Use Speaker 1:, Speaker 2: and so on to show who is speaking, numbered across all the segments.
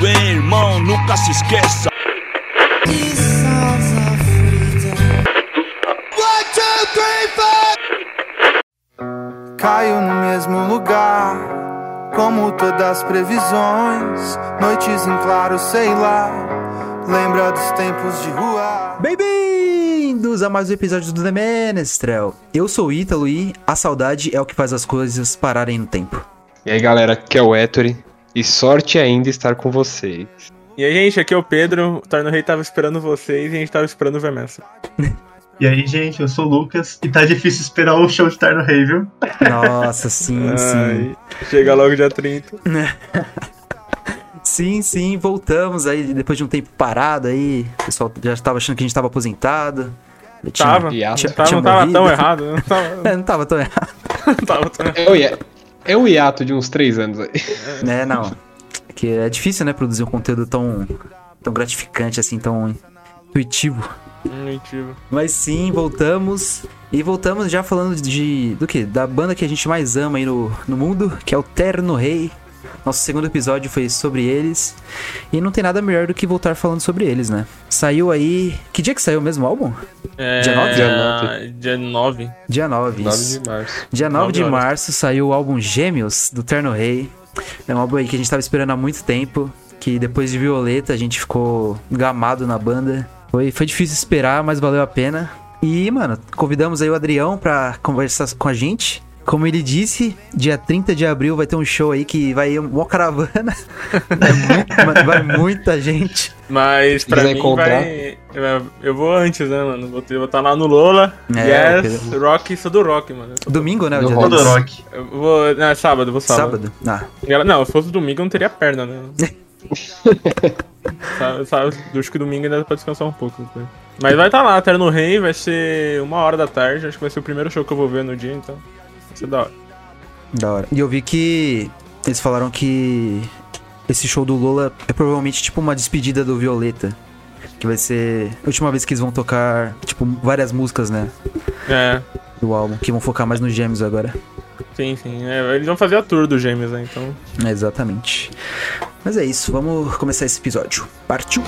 Speaker 1: Bem, irmão, nunca se esqueça.
Speaker 2: Caio no mesmo lugar, como todas as previsões. Noites em claro, sei lá. Lembra dos tempos de rua.
Speaker 3: Bem-vindos a mais um episódio do The Menestrel. Eu sou o Ítalo e a saudade é o que faz as coisas pararem no tempo.
Speaker 4: E aí galera, aqui é o Ettore e sorte ainda estar com vocês.
Speaker 5: E aí, gente, aqui é o Pedro. O Torno Rei tava esperando vocês e a gente tava esperando o Vermessa.
Speaker 6: E aí, gente, eu sou o Lucas e tá difícil esperar o show de Tarno Rei, viu?
Speaker 3: Nossa, sim, sim.
Speaker 5: Ai, chega logo dia 30.
Speaker 3: Sim, sim, voltamos aí depois de um tempo parado aí. O pessoal já estava achando que a gente tava aposentado. Eu tinha-
Speaker 5: Tava,
Speaker 4: hiato.
Speaker 3: tinha-
Speaker 5: tava,
Speaker 3: tinha
Speaker 5: não tava tão errado. Não tava,
Speaker 3: É, não tava tão errado.
Speaker 5: não tava tão errado.
Speaker 4: É o, hi- é o hiato de uns três anos aí.
Speaker 3: É, não. Que é difícil, né, produzir um conteúdo tão, tão gratificante, assim, tão intuitivo.
Speaker 5: Mentira.
Speaker 3: Mas sim, voltamos. E voltamos já falando de. do que? Da banda que a gente mais ama aí no, no mundo, que é o Terno Rei. Nosso segundo episódio foi sobre eles. E não tem nada melhor do que voltar falando sobre eles, né? Saiu aí. Que dia que saiu mesmo o álbum?
Speaker 5: É,
Speaker 3: Dia nove?
Speaker 4: Dia nove.
Speaker 5: Dia 9.
Speaker 3: Dia 9.
Speaker 4: 9
Speaker 3: isso.
Speaker 4: de março.
Speaker 3: Dia 9 de
Speaker 5: Nove horas.
Speaker 3: março saiu o álbum Gêmeos, do Terno Rei. É um álbum aí que a gente tava esperando há muito tempo. Que depois de Violeta a gente ficou gamado na banda. Foi, foi difícil esperar, mas valeu a pena. E, mano, convidamos aí o Adrião pra conversar com a gente. Como ele disse, dia 30 de abril vai ter um show aí que vai ir uma caravana. É muito- mano, vai muita gente.
Speaker 5: Mas pra
Speaker 4: Quiser
Speaker 5: mim
Speaker 4: encontrar?
Speaker 5: vai. Eu vou antes, né, mano? Vou estar tá lá no Lola.
Speaker 3: É,
Speaker 5: yes, rock, sou do rock, mano.
Speaker 3: Domingo, né? O dia 10.
Speaker 6: rock.
Speaker 5: Eu vou. Não, é sábado, vou sábado.
Speaker 3: Sábado. Ah,
Speaker 5: Não, se fosse domingo eu não teria perna, né? sabe, sabe, acho que domingo ainda dá pra descansar um pouco. depois. Mas vai estar tá lá, Terno Rei, vai ser uma hora da tarde, acho que vai ser o primeiro show que eu vou ver no dia, então. Vai ser da hora.
Speaker 3: Da hora. E eu vi que eles falaram que esse show do Lola é provavelmente tipo uma despedida do Violeta. Que vai ser a última vez que eles vão tocar, tipo, várias músicas, né?
Speaker 5: É,
Speaker 3: Do álbum. Que vão focar mais nos gêmeos agora.
Speaker 5: sim, sim. É, eles vão fazer a tour dos gêmeos, né? Então.
Speaker 3: É, exatamente. Mas é isso, vamos começar esse episódio. Partiu!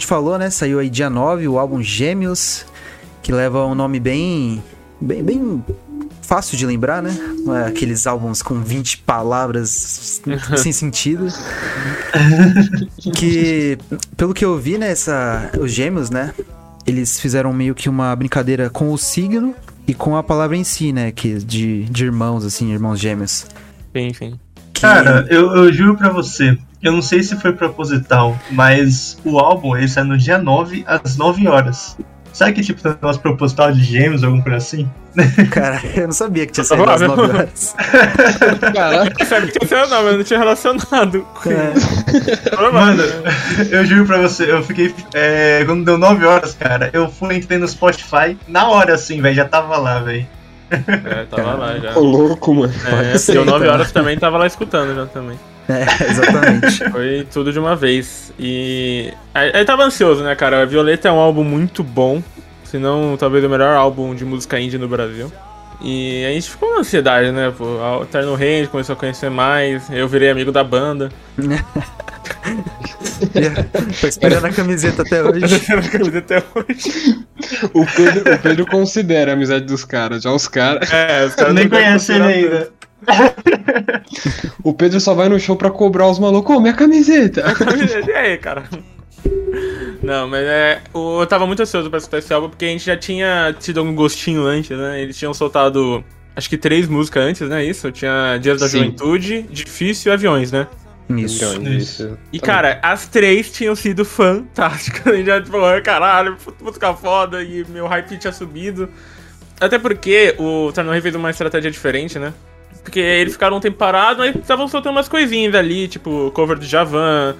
Speaker 3: Gente falou, né? Saiu aí dia 9 o álbum Gêmeos, que leva um nome bem. bem, bem fácil de lembrar, né? Não é aqueles álbuns com 20 palavras sem sentido. que, pelo que eu vi, né? Essa, os Gêmeos, né? Eles fizeram meio que uma brincadeira com o signo e com a palavra em si, né? Que de, de irmãos, assim, irmãos gêmeos.
Speaker 5: Sim, sim.
Speaker 3: Que-
Speaker 6: Cara, eu, eu juro pra você, eu não sei se foi proposital, mas o álbum ele sai no dia 9 às 9 horas. Sabe que tipo negócio proposital de gêmeos, alguma coisa assim?
Speaker 3: Cara, eu não sabia que tinha saído às 9 horas.
Speaker 4: Caraca,
Speaker 5: Sabe que tinha não, mas não tinha relacionado com
Speaker 3: É.
Speaker 6: Mano, eu juro pra você, eu fiquei. é, quando deu 9 horas, cara, eu fui entrei no Spotify na hora assim, velho, já tava lá, velho.
Speaker 5: É, tava lá já.
Speaker 4: ô louco, mano.
Speaker 5: É, deu 9
Speaker 3: então.
Speaker 5: horas também, tava lá escutando já também.
Speaker 3: É, exatamente.
Speaker 5: Foi tudo de uma vez. E. Aí, tava ansioso, né, cara? A Violeta é um álbum muito bom. Se não, talvez o melhor álbum de música indie no Brasil. E a gente ficou na ansiedade, né? Pô, o Terno Rei, a gente começou a conhecer mais. Eu virei amigo da banda.
Speaker 3: Tô esperando a camiseta até hoje.
Speaker 5: até hoje.
Speaker 4: O Pedro, o Pedro considera a amizade dos caras. Já os caras.
Speaker 5: É, os
Speaker 6: Eu
Speaker 5: caras
Speaker 6: nem
Speaker 5: não
Speaker 6: conheço ele ainda.
Speaker 4: O Pedro só vai no show pra cobrar os malucos. Ô, minha camiseta!
Speaker 5: E aí, cara? Não, mas é. o- Eu tava muito ansioso pra escutar esse álbum, porque a gente já tinha tido algum gostinho antes, né? Eles tinham soltado. Acho que três músicas antes, né? Isso? Tinha Dias da
Speaker 4: Sim.
Speaker 5: Juventude, Difícil e Aviões, né?
Speaker 3: Isso.
Speaker 4: Isso.
Speaker 5: E,
Speaker 4: Tá
Speaker 5: cara, as três tinham sido fantásticas. A gente já, tipo, "Ah, caralho, música foda, e meu hype tinha subido. Até porque o Terno Rei fez uma estratégia diferente, né? Porque eles ficaram um tempo parados, mas estavam soltando umas coisinhas ali, tipo, cover do Javan.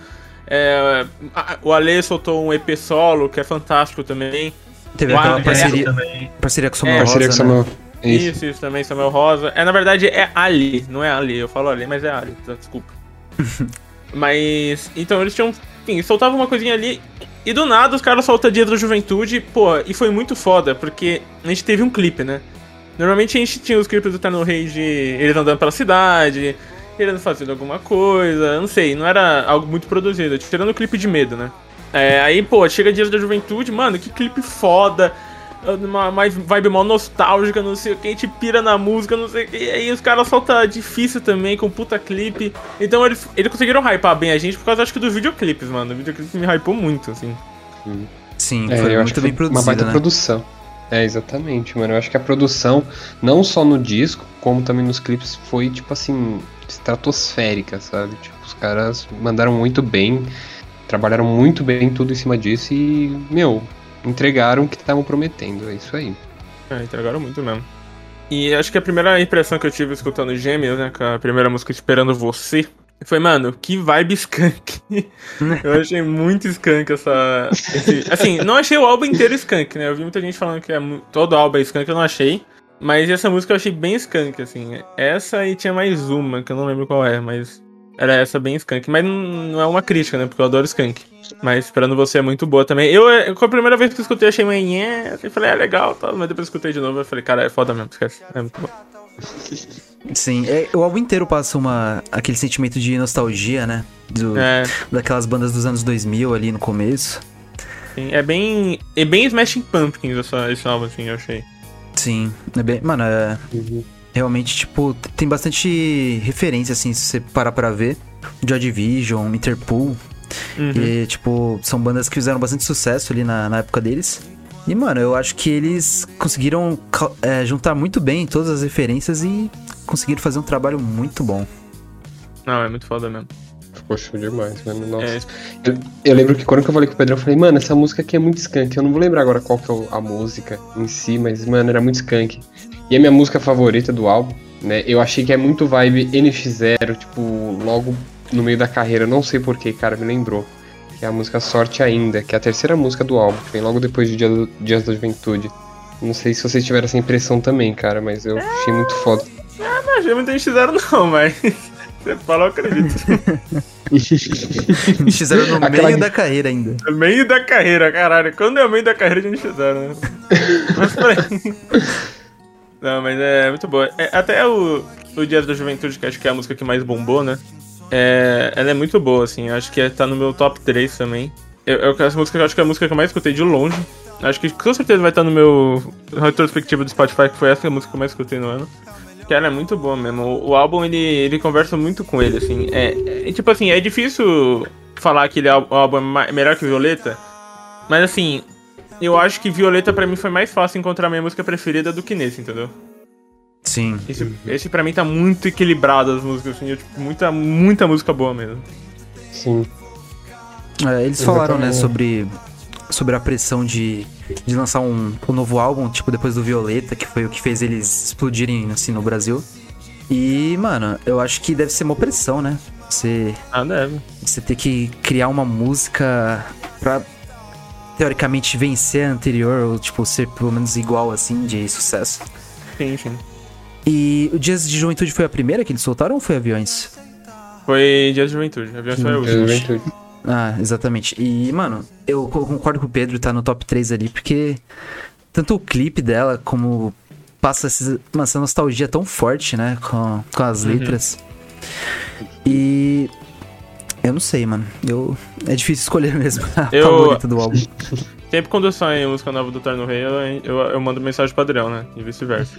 Speaker 5: é, o Ale soltou um EP solo, que é fantástico também.
Speaker 3: Teve aquela
Speaker 5: é,
Speaker 3: parceria,
Speaker 6: também.
Speaker 3: parceria com o
Speaker 5: É,
Speaker 3: Samuel
Speaker 4: Parceria com
Speaker 3: Rosa, né?
Speaker 4: Samuel. Isso.
Speaker 5: Isso, isso também, Samuel Rosa. É, na verdade, é Ali, não é Ali. Eu falo Ali, mas é Ali, tá, desculpa. mas, então, eles tinham, enfim, soltavam uma coisinha ali. E do nada, os caras soltam Dia da Juventude, pô, e foi muito foda, porque a gente teve um clipe, né? Normalmente a gente tinha os clipes do Terno Rei de eles andando pela cidade, eles fazendo alguma coisa, não sei, não era algo muito produzido, tirando o clipe de medo, né? É, aí, pô, chega Dias da Juventude, mano, que clipe foda, uma, uma vibe mó nostálgica, não sei o que, a gente pira na música, não sei o que, e aí os caras soltam difícil também, com puta clipe. Então eles, eles conseguiram hypar bem a gente por causa, acho que, dos videoclipes, mano. O videoclipe me hypou muito, assim.
Speaker 3: Sim,
Speaker 4: É,
Speaker 3: foi
Speaker 4: eu acho
Speaker 3: muito
Speaker 4: que
Speaker 3: bem
Speaker 4: foi uma baita
Speaker 3: produzido, né?
Speaker 4: produção. É, exatamente, mano. Eu acho que a produção, não só no disco, como também nos clipes, foi, tipo assim, estratosférica, sabe? Tipo, os caras mandaram muito bem, trabalharam muito bem tudo em cima disso e, meu, entregaram o que estavam prometendo. É isso aí.
Speaker 5: É, entregaram muito mesmo. E acho que a primeira impressão que eu tive escutando Gêmeos, né, com a primeira música Esperando Você, foi, mano, que vibe skunk. eu achei muito skunk essa. esse- assim, não achei o álbum inteiro skunk, né? Eu vi muita gente falando que é todo álbum é skunk, eu não achei. Mas essa música eu achei bem skunk, assim. Essa e tinha mais uma, que eu não lembro qual é, mas. Era essa bem skunk. Mas não, é uma crítica, né? Porque eu adoro skunk. Mas Esperando Você é muito boa também. Eu, eu, com a primeira vez que eu escutei, achei nhé, assim, falei, é legal, tal. Mas depois eu escutei de novo, eu falei, cara, é foda mesmo, esquece. É muito bom.
Speaker 3: Sim, é, o álbum inteiro passa uma, aquele sentimento de nostalgia, né? Do,
Speaker 5: É,
Speaker 3: Daquelas bandas dos anos 2000 ali no começo.
Speaker 5: sim, é bem. É bem Smashing Pumpkins essa, esse álbum, assim, eu achei.
Speaker 3: Sim, é bem, mano, é realmente, tipo, tem bastante referência, assim, se você parar pra ver. Joy Division, Interpol,
Speaker 5: Uhum.
Speaker 3: e, tipo, são bandas que fizeram bastante sucesso ali na, na época deles. E, mano, eu acho que eles conseguiram é, juntar muito bem todas as referências e conseguiram fazer um trabalho muito bom.
Speaker 5: Não, é muito foda mesmo.
Speaker 4: Ficou show demais, mano. Nossa.
Speaker 5: É,
Speaker 4: Eu, eu lembro que quando eu falei com o Pedrão, eu falei, mano, essa música aqui é muito skunk. Eu não vou lembrar agora qual que é a música em si, mas, mano, era muito skunk. E a minha música favorita do álbum, né? Eu achei que é muito vibe NX0, tipo, logo no meio da carreira. Não sei porquê, cara, me lembrou. Que é a música Sorte Ainda, que é a terceira música do álbum, que vem logo depois de Dia do- Dias da Juventude. Não sei se vocês tiveram essa impressão também, cara, mas eu achei muito foda.
Speaker 5: Não achei muita gente fizeram, não, mas. Você fala, eu acredito.
Speaker 3: Eles fizeram no
Speaker 4: Aquela-
Speaker 3: meio da carreira ainda.
Speaker 5: No meio da carreira, caralho. Quando é o meio da carreira, a gente fizeram, né? Mas peraí. Não, mas é muito boa. É, até o, o Dias da Juventude, que acho que é a música que mais bombou, né? É, ela é muito boa, assim. Eu Acho que é- tá no meu top 3 também. Eu, eu, essa música eu acho que é a música que eu mais escutei de longe. Acho que com certeza vai estar no meu retrospectivo do Spotify, que foi essa música que eu mais escutei no ano. Que ela é muito boa mesmo. O, o álbum, ele, ele conversa muito com ele, assim. É, é- tipo assim, é difícil falar que ele é, o álbum é melhor que Violeta. Mas assim, eu acho que Violeta pra mim foi mais fácil encontrar minha música preferida do que nesse, entendeu?
Speaker 3: Sim.
Speaker 5: Esse, esse pra mim tá muito equilibrado as músicas, assim, eu, tipo, muita, muita música boa mesmo.
Speaker 4: Sim.
Speaker 3: É, eles falaram, né, sobre, sobre a pressão de, de lançar um, um novo álbum, tipo, depois do Violeta, que foi o que fez eles explodirem, assim, no Brasil. E, mano, eu acho que deve ser uma pressão, né? Você,
Speaker 5: Ah, deve.
Speaker 3: você ter que criar uma música pra, teoricamente, vencer a anterior, ou, tipo, ser pelo menos igual, assim, de sucesso.
Speaker 5: Sim, sim.
Speaker 3: E o Dias de Juventude foi a primeira que eles soltaram ou foi Aviões?
Speaker 5: Foi Dia de Juventude, é o
Speaker 4: Dia da
Speaker 5: último.
Speaker 4: Juventude.
Speaker 3: Ah, exatamente. E, mano, eu co- concordo com o Pedro, tá no top 3 ali, porque tanto o clipe dela como passa essa, uma- essa nostalgia tão forte, né, com, com as letras. E. Eu não sei, mano. Eu, é difícil escolher mesmo a
Speaker 5: Eu-
Speaker 3: favorita do álbum.
Speaker 5: Sempre quando sai música nova do Terno Rei, eu, eu, eu mando mensagem Adriel, né? E vice-versa.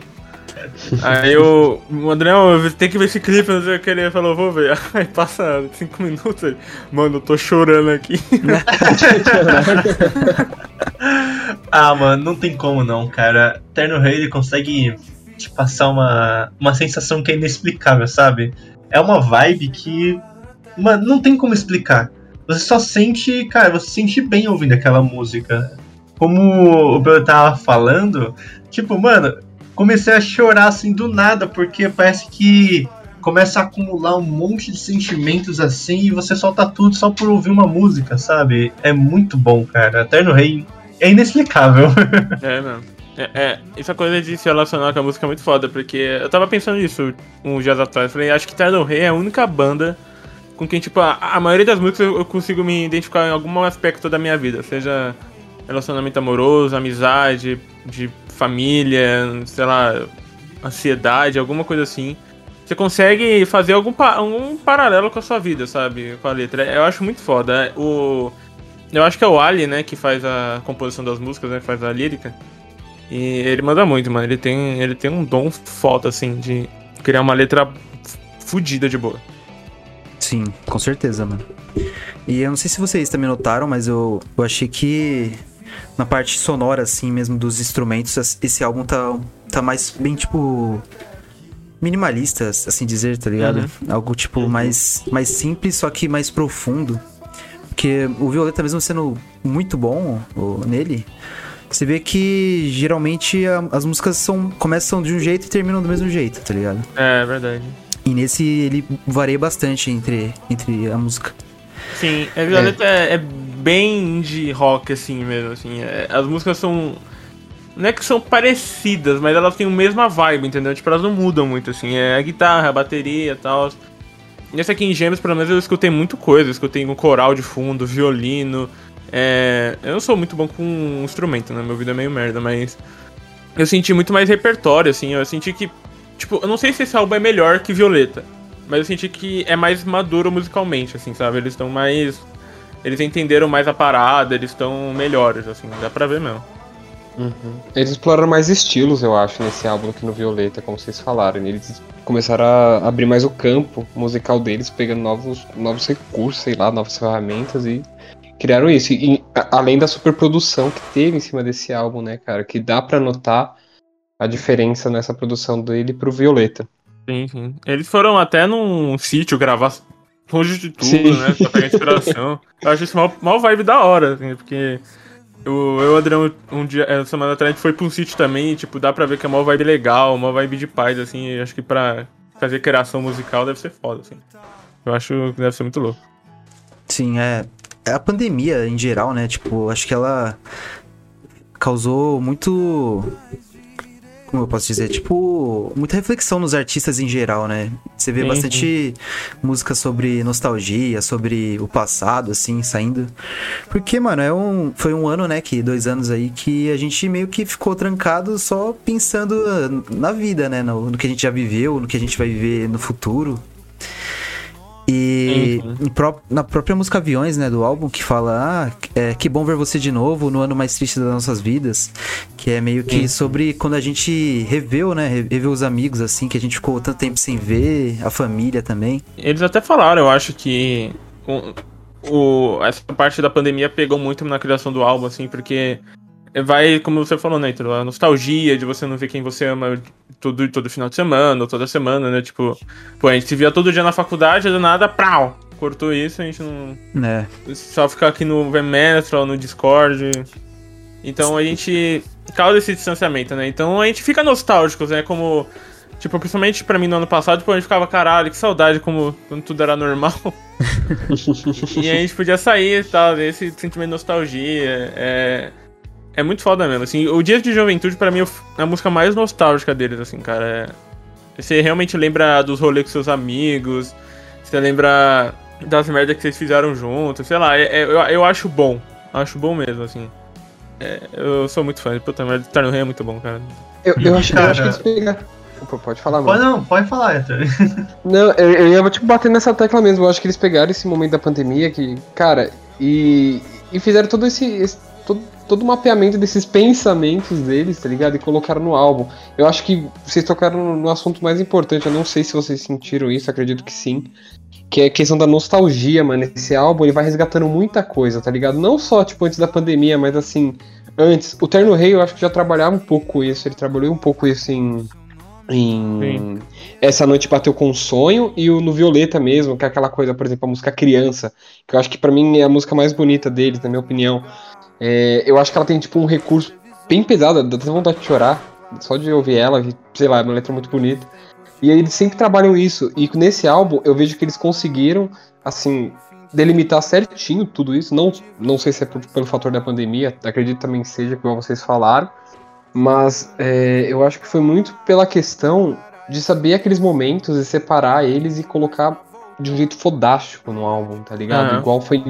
Speaker 5: Aí o, o André, tem que ver esse clipe, não sei o que, ele falou, vou ver. Aí passa cinco minutos, ele, mano, eu tô chorando aqui.
Speaker 6: Ah, mano, não tem como não, cara. Terno Rei ele consegue te passar uma, uma sensação que é inexplicável, sabe? É uma vibe que. Mano, não tem como explicar. Você só sente, cara, você sente bem ouvindo aquela música. Como o Bel tava falando, tipo, mano, comecei a chorar assim do nada, porque parece que começa a acumular um monte de sentimentos assim e você solta tudo só por ouvir uma música, sabe? É muito bom, cara. Eterno Rei é inexplicável.
Speaker 5: É, mano. É, é, essa coisa de se relacionar com a música é muito foda, porque eu tava pensando nisso uns dias atrás. Falei, acho que Terno Rei é a única banda com quem, tipo, a, a maioria das músicas eu consigo me identificar em algum aspecto da minha vida. Seja relacionamento amoroso, amizade, de família, sei lá, ansiedade, alguma coisa assim. Você consegue fazer algum, algum paralelo com a sua vida, sabe? Com a letra. Eu acho muito foda. O, eu acho que é o Ali, né, que faz a composição das músicas, né, faz a lírica. E ele manda muito, mano. Ele tem, ele tem um dom foda, assim, de criar uma letra fodida de boa.
Speaker 3: Sim, com certeza, mano. E eu não sei se vocês também notaram, mas eu, eu achei que na parte sonora, assim mesmo, dos instrumentos, es- esse álbum tá, tá mais bem, tipo. Minimalista, assim dizer, tá ligado? Algo, tipo, mais, mais simples, só que mais profundo. Porque o Violeta, mesmo sendo muito bom nele, você vê que geralmente a- as músicas são, começam de um jeito e terminam do mesmo jeito, tá ligado?
Speaker 5: É, verdade.
Speaker 3: E nesse ele varia bastante entre, entre a música.
Speaker 5: Sim, a Violeta é, é bem indie rock, assim mesmo, assim. É, as músicas são. Não é que são parecidas, mas elas têm a mesma vibe, entendeu? Tipo, elas não mudam muito, assim. É a guitarra, a bateria e tal. Nesse aqui em Gêmeos, pelo menos, eu escutei muita coisa. Eu escutei um coral de fundo, violino. É... Eu não sou muito bom com instrumento, né? Meu ouvido é meio merda, mas. Eu senti muito mais repertório, assim. Eu senti que. Tipo, eu não sei se esse álbum é melhor que Violeta. Mas eu senti que é mais maduro musicalmente, assim, sabe? Eles estão mais. Eles entenderam mais a parada, eles estão melhores, assim, dá pra ver mesmo.
Speaker 4: Eles exploraram mais estilos, eu acho, nesse álbum que no Violeta, como vocês falaram. Eles começaram a abrir mais o campo musical deles, pegando novos, novos recursos, sei lá, novas ferramentas e criaram isso. E, além da superprodução que teve em cima desse álbum, né, cara? Que dá pra notar a diferença nessa produção dele pro Violeta.
Speaker 5: Sim, sim. Eles foram até num sítio gravar longe de tudo,
Speaker 4: Sim.
Speaker 5: né? Pra pegar inspiração. eu acho isso mal, mal vibe da hora, assim, porque. Eu, eu e o Adriano, um dia, essa semana atrás, a gente foi pra um sítio também, tipo, dá pra ver que é uma vibe legal, uma vibe de paz, assim, e acho que pra fazer criação musical deve ser foda, assim. Eu acho que deve ser muito louco.
Speaker 3: Sim, é. é A pandemia em geral, né? Tipo, acho que ela causou muito. Como eu posso dizer? Tipo, muita reflexão nos artistas em geral, né? Você vê
Speaker 5: Sim,
Speaker 3: bastante música sobre nostalgia, sobre o passado, assim, saindo. Porque, mano, é um, foi um ano, né? Que dois anos aí que a gente meio que ficou trancado só pensando ah, na vida, né? No, no que a gente já viveu, no que a gente vai viver no futuro. E
Speaker 5: Sim,
Speaker 3: pró- na própria música Aviões, né, do álbum, que fala, ah, é, que bom ver você de novo no ano mais triste das nossas vidas. Que é meio que
Speaker 5: Sim.
Speaker 3: sobre quando a gente reveu, né, reveu os amigos, assim, que a gente ficou tanto tempo sem ver, a família também.
Speaker 5: Eles até falaram, eu acho que o, o- essa parte da pandemia pegou muito na criação do álbum, assim, porque vai, como você falou, né, a nostalgia de você não ver quem você ama todo, todo final de semana, ou toda semana, né, tipo, pô, a gente se via todo dia na faculdade, do nada, prau, cortou isso, a gente não,
Speaker 3: Né,
Speaker 5: só ficar aqui no Vemestra ou no Discord. Então a gente causa esse distanciamento, né? Então a gente fica nostálgico, né? Como. Tipo, principalmente pra mim no ano passado, tipo, a gente ficava, caralho, que saudade como quando tudo era normal. e a gente podia sair e tal, esse sentimento de nostalgia. É, é muito foda mesmo, assim. O Dias de Juventude, pra mim, é a música mais nostálgica deles, assim, cara. É- Você realmente lembra dos rolês com seus amigos, você lembra das merdas que vocês fizeram juntos, sei lá, é- é- eu, eu acho bom. Acho bom mesmo, assim. É, eu sou muito fã. Puta merda, Star no Rei é muito bom, cara.
Speaker 4: Eu, eu acho, eu
Speaker 6: Cara-
Speaker 4: acho que eles pegaram. Opa, pode falar, mano.
Speaker 6: Pode, não, pode falar, Héctor.
Speaker 4: Não, eu, eu ia tipo, bater nessa tecla mesmo. Eu acho que eles pegaram esse momento da pandemia que, cara, e, e fizeram todo esse. esse- todo- todo o mapeamento desses pensamentos deles, tá ligado? E colocaram no álbum. Eu acho que vocês tocaram no assunto mais importante, eu não sei se vocês sentiram isso, acredito que sim. Que é a questão da nostalgia, mano. Esse álbum ele vai resgatando muita coisa, tá ligado? Não só, tipo, antes da pandemia, mas assim, antes. O Terno Rei eu acho que já trabalhava um pouco isso, ele trabalhou um pouco isso em. Em Essa Noite Bateu com um Sonho e o No Violeta mesmo, que é aquela coisa, por exemplo, a música Criança, que eu acho que para mim é a música mais bonita deles, na minha opinião. É, eu acho que ela tem, tipo, um recurso bem pesado, dá até vontade de chorar, só de ouvir ela, sei lá, é uma letra muito bonita. E eles sempre trabalham isso, e nesse álbum eu vejo que eles conseguiram, assim, delimitar certinho tudo isso. Não, não sei se é por, pelo fator da pandemia, acredito também que seja, como vocês falaram, mas é, eu acho que foi muito pela questão de saber aqueles momentos e separar eles e colocar de um jeito fodástico no álbum, tá ligado?
Speaker 5: Uhum.
Speaker 4: Igual foi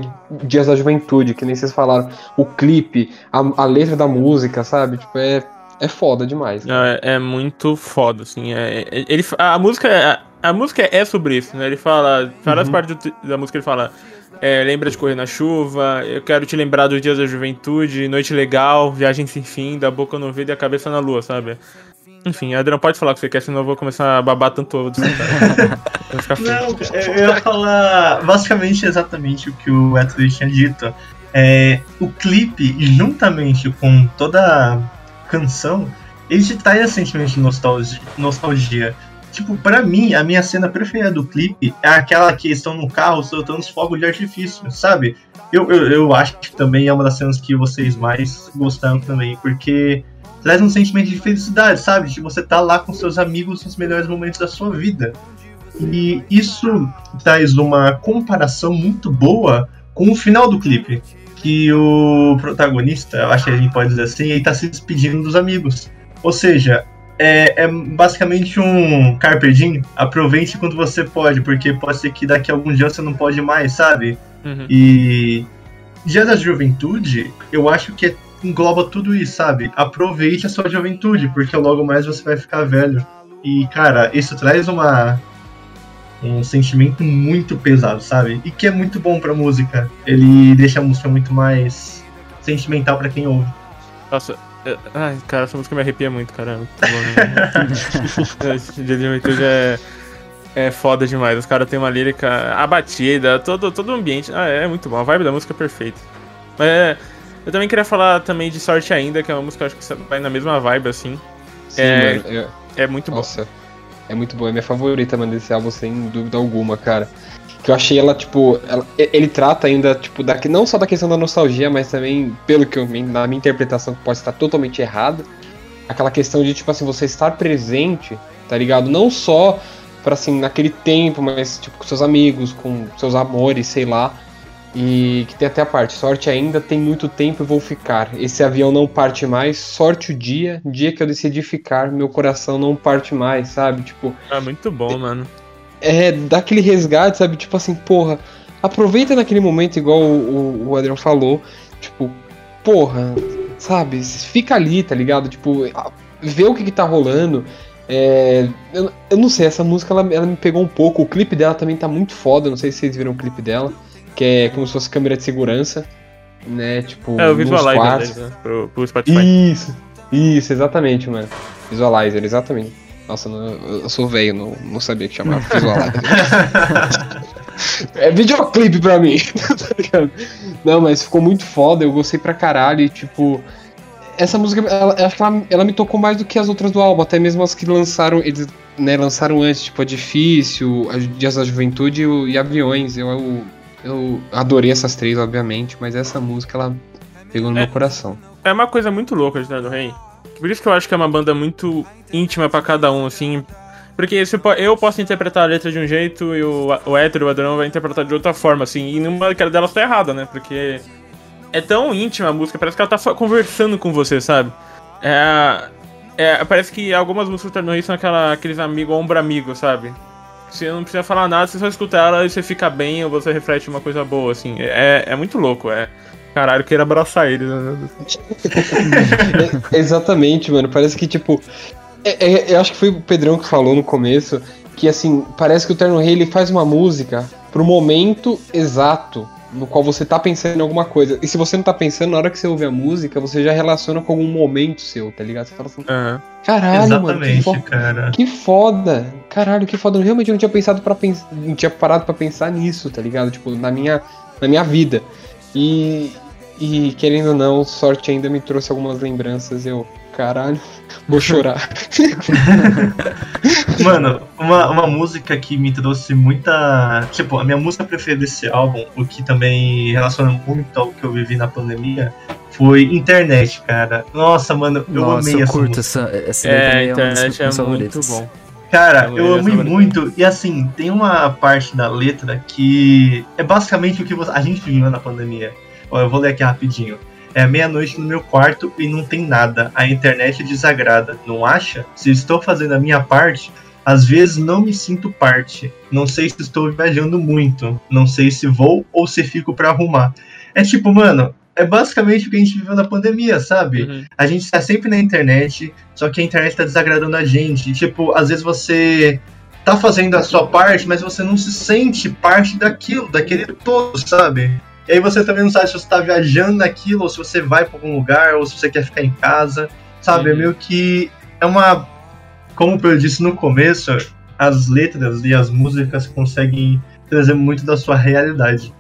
Speaker 4: Dias da Juventude, que nem vocês falaram. O clipe, a, a letra da música, sabe? Tipo, é, é foda demais.
Speaker 5: É, é muito foda, assim. É, é- ele, a, música, a, a música é sobre isso, né? Ele fala. Várias partes do- da música ele fala. é, lembra de correr na chuva, eu quero te lembrar dos dias da juventude, noite legal, viagem sem fim, da boca no ouvido e a cabeça na lua, sabe? Enfim, Adriano, pode falar o que você quer, senão eu vou começar a babar tanto ovo.
Speaker 6: Não, eu ia falar basicamente exatamente o que o Edwin tinha dito. É, o clipe, juntamente com toda a canção, ele te traz esse sentimento de nostalgia. nostalgia. Tipo, pra mim, a minha cena preferida do clipe é aquela que estão no carro soltando os fogos de artifício, sabe? Eu, eu, eu acho que também é uma das cenas que vocês mais gostaram também, porque traz um sentimento de felicidade, sabe? De você tá lá com seus amigos nos melhores momentos da sua vida. E isso traz uma comparação muito boa com o final do clipe. Que o protagonista, eu acho que a gente pode dizer assim, ele tá se despedindo dos amigos. Ou seja, é, é basicamente um carpe diem, aproveite quando você pode, porque pode ser que daqui a algum dia você não pode mais, sabe?
Speaker 5: Uhum.
Speaker 6: E Dia da Juventude, eu acho que engloba tudo isso, sabe? Aproveite a sua juventude, porque logo mais você vai ficar velho. E, cara, isso traz uma um sentimento muito pesado, sabe? E que é muito bom pra música. Ele deixa a música muito mais sentimental pra quem ouve.
Speaker 5: Nossa, ai, cara, essa música me arrepia muito, cara. né? Dia de Juventude é, é foda demais. Os caras têm uma lírica abatida, todo, todo o ambiente. Ah, é muito bom. A vibe da música é perfeita. É, eu também queria falar também de Sorte Ainda, que é uma música que acho que vai na mesma vibe, assim.
Speaker 4: Sim,
Speaker 5: É,
Speaker 4: mano, eu-
Speaker 5: É muito bom.
Speaker 4: Nossa, é muito boa. É minha favorita, mano, desse álbum, sem dúvida alguma, cara. Que eu achei ela, tipo, ela- ele trata ainda, tipo, da, não só da questão da nostalgia, mas também, pelo que eu, na minha interpretação, que pode estar totalmente errada, aquela questão de, tipo assim, você estar presente, tá ligado? Não só pra, assim, naquele tempo, mas, tipo, com seus amigos, com seus amores, sei lá. E que tem até a parte, sorte ainda, tem muito tempo e vou ficar. Esse avião não parte mais, sorte o dia, dia que eu decidi ficar, meu coração não parte mais, sabe? Tipo,
Speaker 5: É muito bom, mano.
Speaker 4: é, dá aquele resgate, sabe? Tipo assim, porra, aproveita naquele momento, igual o, o, o Adriano falou, tipo, porra, sabe? Fica ali, tá ligado? Tipo, vê o que, que tá rolando. É, eu, eu não sei, essa música ela, ela me pegou um pouco. O clipe dela também tá muito foda. Não sei se vocês viram o clipe dela, que é como se fosse câmera de segurança, né? Tipo,
Speaker 5: É, eu vi
Speaker 4: nos
Speaker 5: uma live
Speaker 4: quartos.
Speaker 5: né? Pro, pro Spotify.
Speaker 4: Isso, isso, exatamente, mano. Visualizer, exatamente. Nossa, eu sou velho, não, não sabia que chamava Visualizer. é videoclipe pra mim, tá ligado? Não, mas ficou muito foda, eu gostei pra caralho e, tipo... Essa música, ela, acho que ela, ela me tocou mais do que as outras do álbum, até mesmo as que lançaram, eles né, lançaram antes, tipo, a Difícil, a Dias da Juventude e, o- e Aviões. Eu, eu, eu adorei essas três, obviamente, mas essa música, ela pegou no
Speaker 5: É.
Speaker 4: meu coração.
Speaker 5: É uma coisa muito louca de Terno Rei. Por isso que eu acho que é uma banda muito íntima pra cada um, assim. Porque eu posso interpretar a letra de um jeito e o, o hétero, o Adrão, vai interpretar de outra forma, assim. E nenhuma delas tá errada, né? Porque é tão íntima a música, parece que ela tá conversando com você, sabe? É, é, parece que algumas músicas do Terno Rei são aquela, aqueles amigos, ombro amigo, sabe? Você não precisa falar nada, você só escuta ela e você fica bem ou você reflete uma coisa boa, assim. É, é muito louco, é. Caralho, eu queria abraçar eles, né?
Speaker 4: É, Exatamente, mano. Parece que, tipo. é- é- eu acho que foi o Pedrão que falou no começo que, assim, parece que o Terno Rei ele faz uma música pro momento exato no qual você tá pensando em alguma coisa. E se você não tá pensando, na hora que você ouve a música, você já relaciona com algum momento seu, tá ligado? Você fala assim,
Speaker 5: Aham.
Speaker 4: caralho, mano, que,
Speaker 6: Exatamente,
Speaker 4: fo
Speaker 6: cara.
Speaker 4: que foda. Caralho, que foda. Eu realmente não tinha pensado para pensar, não tinha parado pra pensar nisso, tá ligado? Tipo, na minha, na minha vida. E, e querendo ou não, sorte ainda me trouxe algumas lembranças. Eu, caralho, vou chorar.
Speaker 6: Mano, uma, uma música que me trouxe muita. Tipo, a minha música preferida desse álbum, o que também relaciona muito ao que eu vivi na pandemia, foi Internet, cara. Nossa, mano, eu
Speaker 3: Nossa,
Speaker 6: amei
Speaker 3: eu
Speaker 6: essa
Speaker 3: curto
Speaker 6: música.
Speaker 3: essa, essa
Speaker 5: É,
Speaker 3: das
Speaker 5: internet é muito bom.
Speaker 6: Cara,
Speaker 5: Eu
Speaker 6: eu amei muito. E assim, tem uma parte da letra que é basicamente o que você- a gente viveu na pandemia. Ó, eu vou ler aqui rapidinho. É meia-noite no meu quarto e não tem nada. A internet desagrada. Não acha? Se estou fazendo a minha parte, às vezes não me sinto parte. Não sei se estou viajando muito. Não sei se vou ou se fico pra arrumar. É tipo, mano, é basicamente o que a gente viveu na pandemia, sabe?
Speaker 5: Uhum.
Speaker 6: A gente tá sempre na internet, só que a internet tá desagradando a gente. Tipo, às vezes você tá fazendo a sua parte, mas você não se sente parte daquilo, daquele todo, sabe? E aí você também não sabe se você tá viajando naquilo, ou se você vai pra algum lugar, ou se você quer ficar em casa, sabe? É
Speaker 5: Uhum.
Speaker 6: meio que é uma. Como eu disse no começo, as letras e as músicas conseguem trazer muito da sua realidade.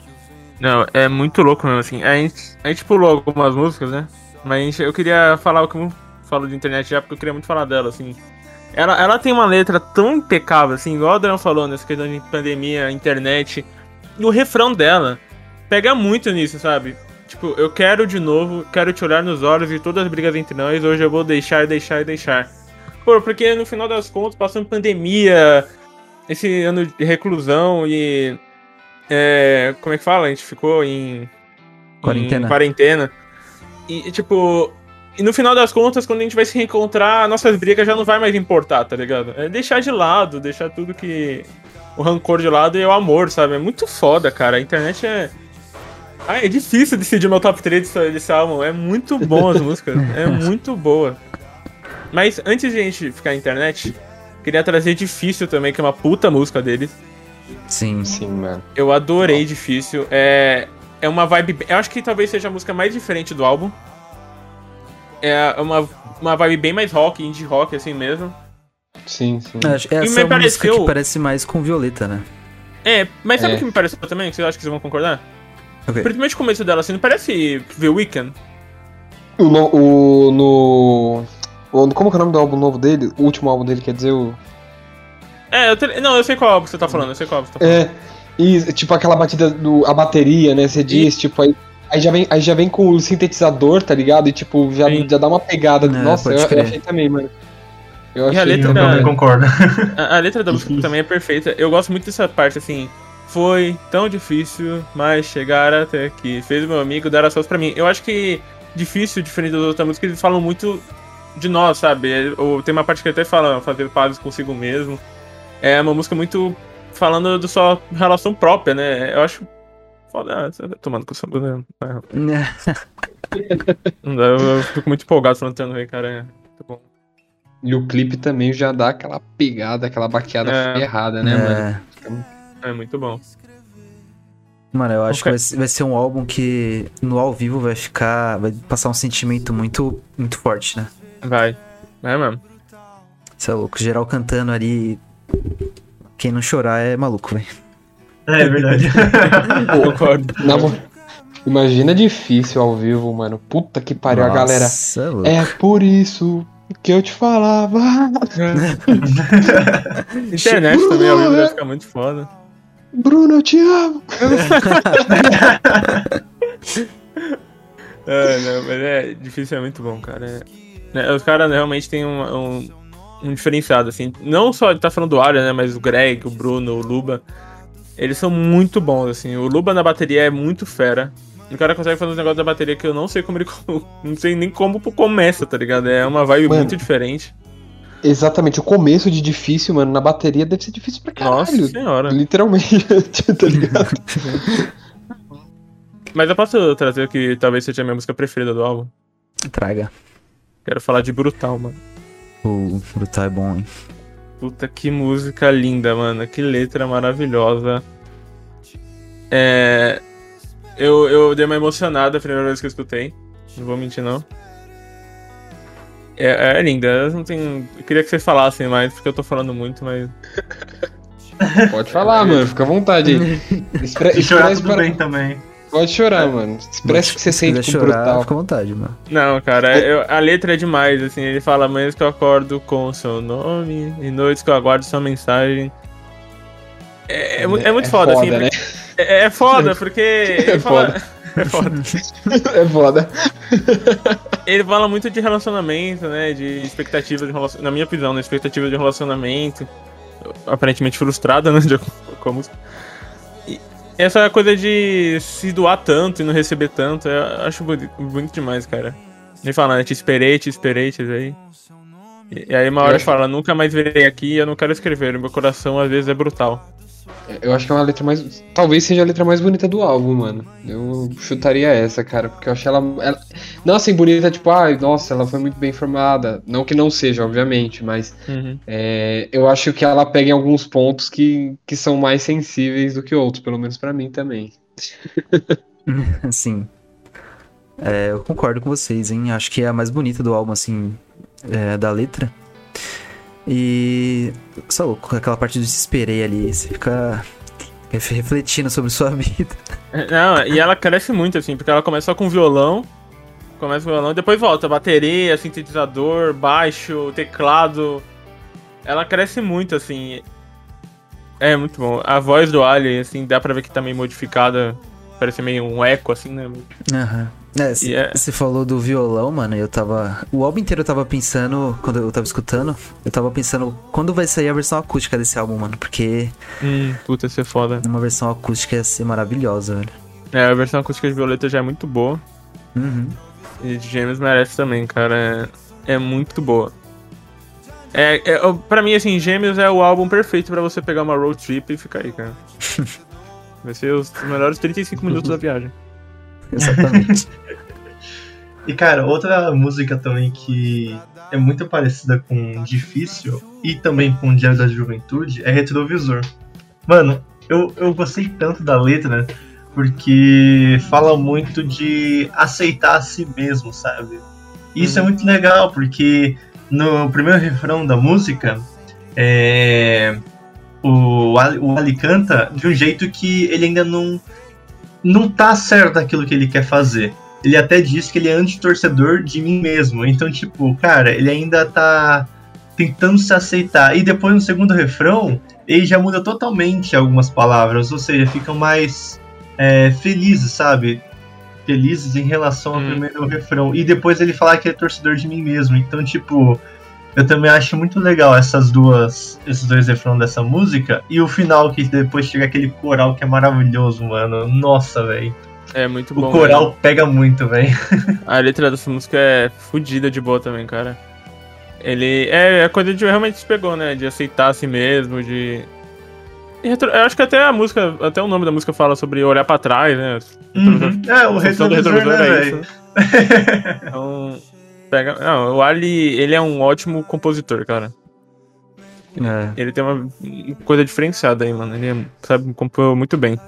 Speaker 5: Não, é muito louco mesmo, assim. A gente, a gente pulou algumas músicas, né? Mas gente- eu queria falar o que eu falo de internet já, porque eu queria muito falar dela, assim. Ela, ela tem uma letra tão impecável, assim, igual o Adriano falou, nessa questão de pandemia, internet. E o refrão dela pega muito nisso, sabe? Tipo, eu quero de novo, quero te olhar nos olhos e todas as brigas entre nós, hoje eu vou deixar, deixar e deixar. Pô, porque no final das contas, passando pandemia, esse ano de reclusão e. É, como é que fala? A gente ficou em.
Speaker 3: Quarentena.
Speaker 5: Em quarentena. E, e, tipo. E no final das contas, quando a gente vai se reencontrar, nossas brigas já não vai mais importar, tá ligado? É deixar de lado, deixar tudo que. O rancor de lado e o amor, sabe? É muito foda, cara. A internet é. Ah, é difícil decidir meu top 3 desse, desse álbum. É muito bom as músicas. É muito boa. Mas antes de a gente ficar na internet, queria trazer Difícil também, que é uma puta música deles.
Speaker 3: Sim.
Speaker 4: Sim, mano.
Speaker 5: Eu adorei Difícil. É, é uma vibe. Eu acho que talvez seja a música mais diferente do álbum. É uma, uma vibe bem mais rock, indie rock, assim mesmo.
Speaker 4: Sim, sim.
Speaker 3: Acho- Essa
Speaker 5: me
Speaker 3: é uma música
Speaker 5: pareceu-
Speaker 3: que parece mais com Violeta, né?
Speaker 5: É, mas sabe
Speaker 4: É.
Speaker 5: o que me pareceu também? Que vocês acham que vocês vão concordar?
Speaker 3: Ok.
Speaker 5: Principalmente o começo dela, assim, não parece The Weeknd?
Speaker 4: O, no, o, no, o- Como que é o nome do álbum novo dele? O último álbum dele, quer dizer, o.
Speaker 5: É, eu te- não, eu sei qual álbum você tá falando, eu sei qual álbum você tá falando.
Speaker 4: É. E, tipo, aquela batida do. A bateria, né? Você diz, tipo, aí. Aí já, vem, aí já vem com o sintetizador, tá ligado? E tipo, já,
Speaker 5: Sim.
Speaker 4: já dá uma pegada.
Speaker 3: É,
Speaker 4: Nossa, eu, eu achei também, mano. Eu
Speaker 5: E a
Speaker 4: achei.
Speaker 5: letra
Speaker 6: Eu
Speaker 5: da-
Speaker 6: também concordo.
Speaker 5: A, a letra da música também é perfeita. Eu gosto muito dessa parte, assim. Foi tão difícil, mas chegar até aqui. Fez meu amigo dar as suas pra mim. Eu acho que difícil, diferente das outras músicas, eles falam muito de nós, sabe? É, Ou tem uma parte que ele até fala fazer pazes consigo mesmo. É uma música muito falando da sua relação própria, né? Eu acho. Foda, ah, você tomando com né? Não dá, eu, eu fico muito empolgado falando Terno Rei, cara. É muito bom.
Speaker 4: E o clipe também já dá aquela pegada, aquela baqueada
Speaker 5: É.
Speaker 4: ferrada, né, mano?
Speaker 3: É.
Speaker 5: É muito bom.
Speaker 3: Mano, eu acho
Speaker 5: Ok.
Speaker 3: que vai ser, vai ser um álbum que no ao vivo vai ficar. Vai passar um sentimento muito, muito forte, né?
Speaker 5: Vai. É mesmo.
Speaker 3: Você é louco. Geral cantando ali. Quem não chorar é maluco, velho.
Speaker 6: É verdade.
Speaker 5: Concordo.
Speaker 4: Na mo- Imagina difícil ao vivo, mano. Puta que pariu, a galera.
Speaker 3: Nossa, é louco.
Speaker 4: É por isso que eu te falava.
Speaker 5: Internet também, ao vivo vai ficar muito foda.
Speaker 4: Bruno, eu te amo.
Speaker 5: É, não, mas é difícil, é muito bom, cara. É- né, os caras realmente têm um, um, um diferenciado, assim. Não só ele tá falando do Arya, né? Mas o Greg, o Bruno, o Luba. Eles são muito bons, assim. O Luba na bateria é muito fera. O cara consegue fazer uns negócios da bateria que eu não sei como ele. Não sei nem como começa, tá ligado? É uma vibe
Speaker 4: Mano.
Speaker 5: muito diferente.
Speaker 4: Exatamente, o começo de difícil, mano, na bateria deve ser difícil pra caralho.
Speaker 5: Nossa senhora.
Speaker 4: Literalmente, tá ligado?
Speaker 5: Mas eu posso trazer que talvez seja a minha música preferida do álbum.
Speaker 3: Traga.
Speaker 5: Quero falar de Brutal, mano.
Speaker 3: O Brutal é bom, hein?
Speaker 5: Puta que música linda, mano. Que letra maravilhosa. É. Eu, eu dei uma emocionada a primeira vez que eu escutei. Não vou mentir, não. É, é linda. Eu não tenho. Eu queria que vocês falassem mais, porque eu tô falando muito, mas.
Speaker 4: Pode falar, mano, fica à vontade. Expre
Speaker 6: E chorar tudo
Speaker 4: para-
Speaker 6: bem também.
Speaker 4: Pode chorar, mano. Expressa o que você
Speaker 3: Se
Speaker 4: sente
Speaker 3: chorar,
Speaker 4: brutal.
Speaker 3: fica à vontade, mano.
Speaker 5: Não, cara, eu- a letra é demais, assim. Ele fala: Manhãs que eu acordo com seu nome, e noites que eu aguardo sua mensagem. É, é é muito foda, assim.
Speaker 4: né?
Speaker 5: É, é foda, porque. ele fala- É foda.
Speaker 4: É foda.
Speaker 5: Ele fala muito de relacionamento, né? De expectativa de relacionamento. Na minha visão, né? Expectativa de relacionamento. Aparentemente frustrada, né? De com a música. E essa coisa de se doar tanto e não receber tanto, eu acho boni- bonito demais, cara. Ele fala, né? Te esperei, te esperei, te esperei. E e aí uma hora
Speaker 4: Eu
Speaker 5: fala, nunca mais virei aqui, eu não quero escrever. Meu coração às vezes é brutal.
Speaker 4: Eu acho que é uma letra mais. Talvez seja a letra mais bonita do álbum, mano. Eu chutaria essa, cara, porque eu achei ela. ela... Não assim, bonita, tipo, ai, nossa, ela foi muito bem formada. Não que não seja, obviamente, mas
Speaker 5: Uhum.
Speaker 4: é, eu acho que ela pega em alguns pontos que, que são mais sensíveis do que outros, pelo menos pra mim também.
Speaker 3: Sim. É, eu concordo com vocês, hein? Acho que é a mais bonita do álbum, assim, é, da letra. E. Só louco, aquela parte do esperei ali, você fica ref- refletindo sobre sua vida.
Speaker 5: Não, e ela cresce muito, assim, porque ela começa só com violão, começa com violão, depois volta bateria, sintetizador, baixo, teclado. Ela cresce muito, assim. É muito bom. A voz do Ali, assim, dá pra ver que tá meio modificada. Parece meio um eco, assim, né?
Speaker 3: Aham. É, você
Speaker 5: E é-
Speaker 3: falou do violão, mano, eu tava. O álbum inteiro eu tava pensando, quando eu tava escutando, eu tava pensando quando vai sair a versão acústica desse álbum, mano, porque
Speaker 5: Hum, puta, isso é foda.
Speaker 3: uma versão acústica ia ser maravilhosa, velho.
Speaker 5: É, a versão acústica de Violeta já é muito boa.
Speaker 3: Uhum.
Speaker 5: E de Gêmeos merece também, cara. É, é muito boa. É, é, pra mim, assim, Gêmeos é o álbum perfeito pra você pegar uma road trip e ficar aí, cara. Vai ser os melhores 35 minutos da viagem.
Speaker 3: Exatamente.
Speaker 6: E cara, outra música também que é muito parecida com Difícil e também com Diário da Juventude é Retrovisor. Mano, eu, eu gostei tanto da letra porque fala muito de aceitar a si mesmo, sabe? E isso é muito legal porque no primeiro refrão da música é, o, o Ali canta de um jeito que ele ainda não, não tá certo daquilo que ele quer fazer ele até diz que ele é anti-torcedor de mim mesmo. Então, tipo, cara, ele ainda tá tentando se aceitar. E depois no segundo refrão, ele já muda totalmente algumas palavras, ou seja, ficam mais é, felizes, sabe? Felizes em relação ao
Speaker 5: Hum.
Speaker 6: primeiro refrão. E depois ele falar que é torcedor de mim mesmo. Então, tipo, eu também acho muito legal essas duas, esses dois refrões dessa música. E o final, que depois chega aquele coral que é maravilhoso, mano. Nossa, velho.
Speaker 5: É muito
Speaker 6: O
Speaker 5: bom.
Speaker 6: coral
Speaker 5: mesmo.
Speaker 6: pega muito, velho.
Speaker 5: A letra dessa música é fodida de boa também, cara. Ele. É a coisa de realmente se pegou, né? De aceitar a si mesmo, de. Retro- Eu acho que até a música, até o nome da música fala sobre olhar pra trás, né?
Speaker 6: Uhum. É, o
Speaker 5: função do
Speaker 6: retrovisor, né, velho?
Speaker 5: né? Então, pega. Não, o Ali, ele é um ótimo compositor, cara.
Speaker 3: É.
Speaker 5: Ele tem uma coisa diferenciada aí, mano. Ele é- sabe compor muito bem.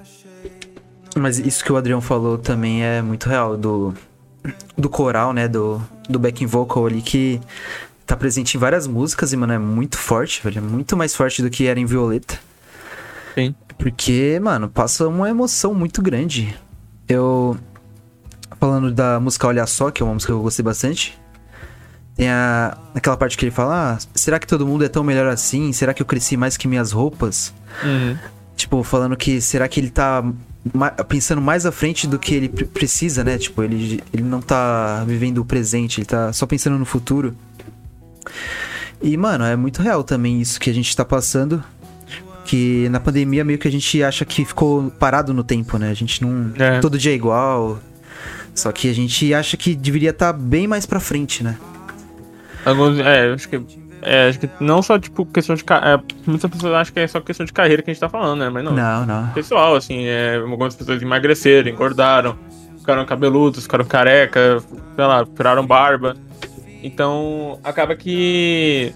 Speaker 3: Mas isso que o Adrião falou também é muito real, do, do coral, né? Do, do backing vocal ali que tá presente em várias músicas e, mano, é muito forte, velho. É muito mais forte do que era em Violeta.
Speaker 5: Sim.
Speaker 3: Porque, mano, passa uma emoção muito grande. Eu. Falando da música Olha Só, que é uma música que eu gostei bastante. Tem a, aquela parte que ele fala: ah, será que todo mundo é tão melhor assim? Será que eu cresci mais que minhas roupas?
Speaker 5: Uhum.
Speaker 3: Tipo, falando que será que ele tá ma- pensando mais à frente do que ele pre- precisa, né? Tipo, ele, ele não tá vivendo o presente, ele tá só pensando no futuro. E, mano, é muito real também isso que a gente tá passando. Que na pandemia meio que a gente acha que ficou parado no tempo, né? A gente não.
Speaker 5: É.
Speaker 3: Todo dia é igual. Só que a gente acha que deveria estar bem mais pra frente, né?
Speaker 5: Alguns, é, acho que. É, acho que não só, tipo, questão de. É, muitas pessoas acham que é só questão de carreira que a gente tá falando, né? Mas não.
Speaker 3: Não, não.
Speaker 5: Pessoal, assim, é, algumas pessoas emagreceram, engordaram, ficaram cabeludos, ficaram careca, sei lá, tiraram barba. Então, acaba que.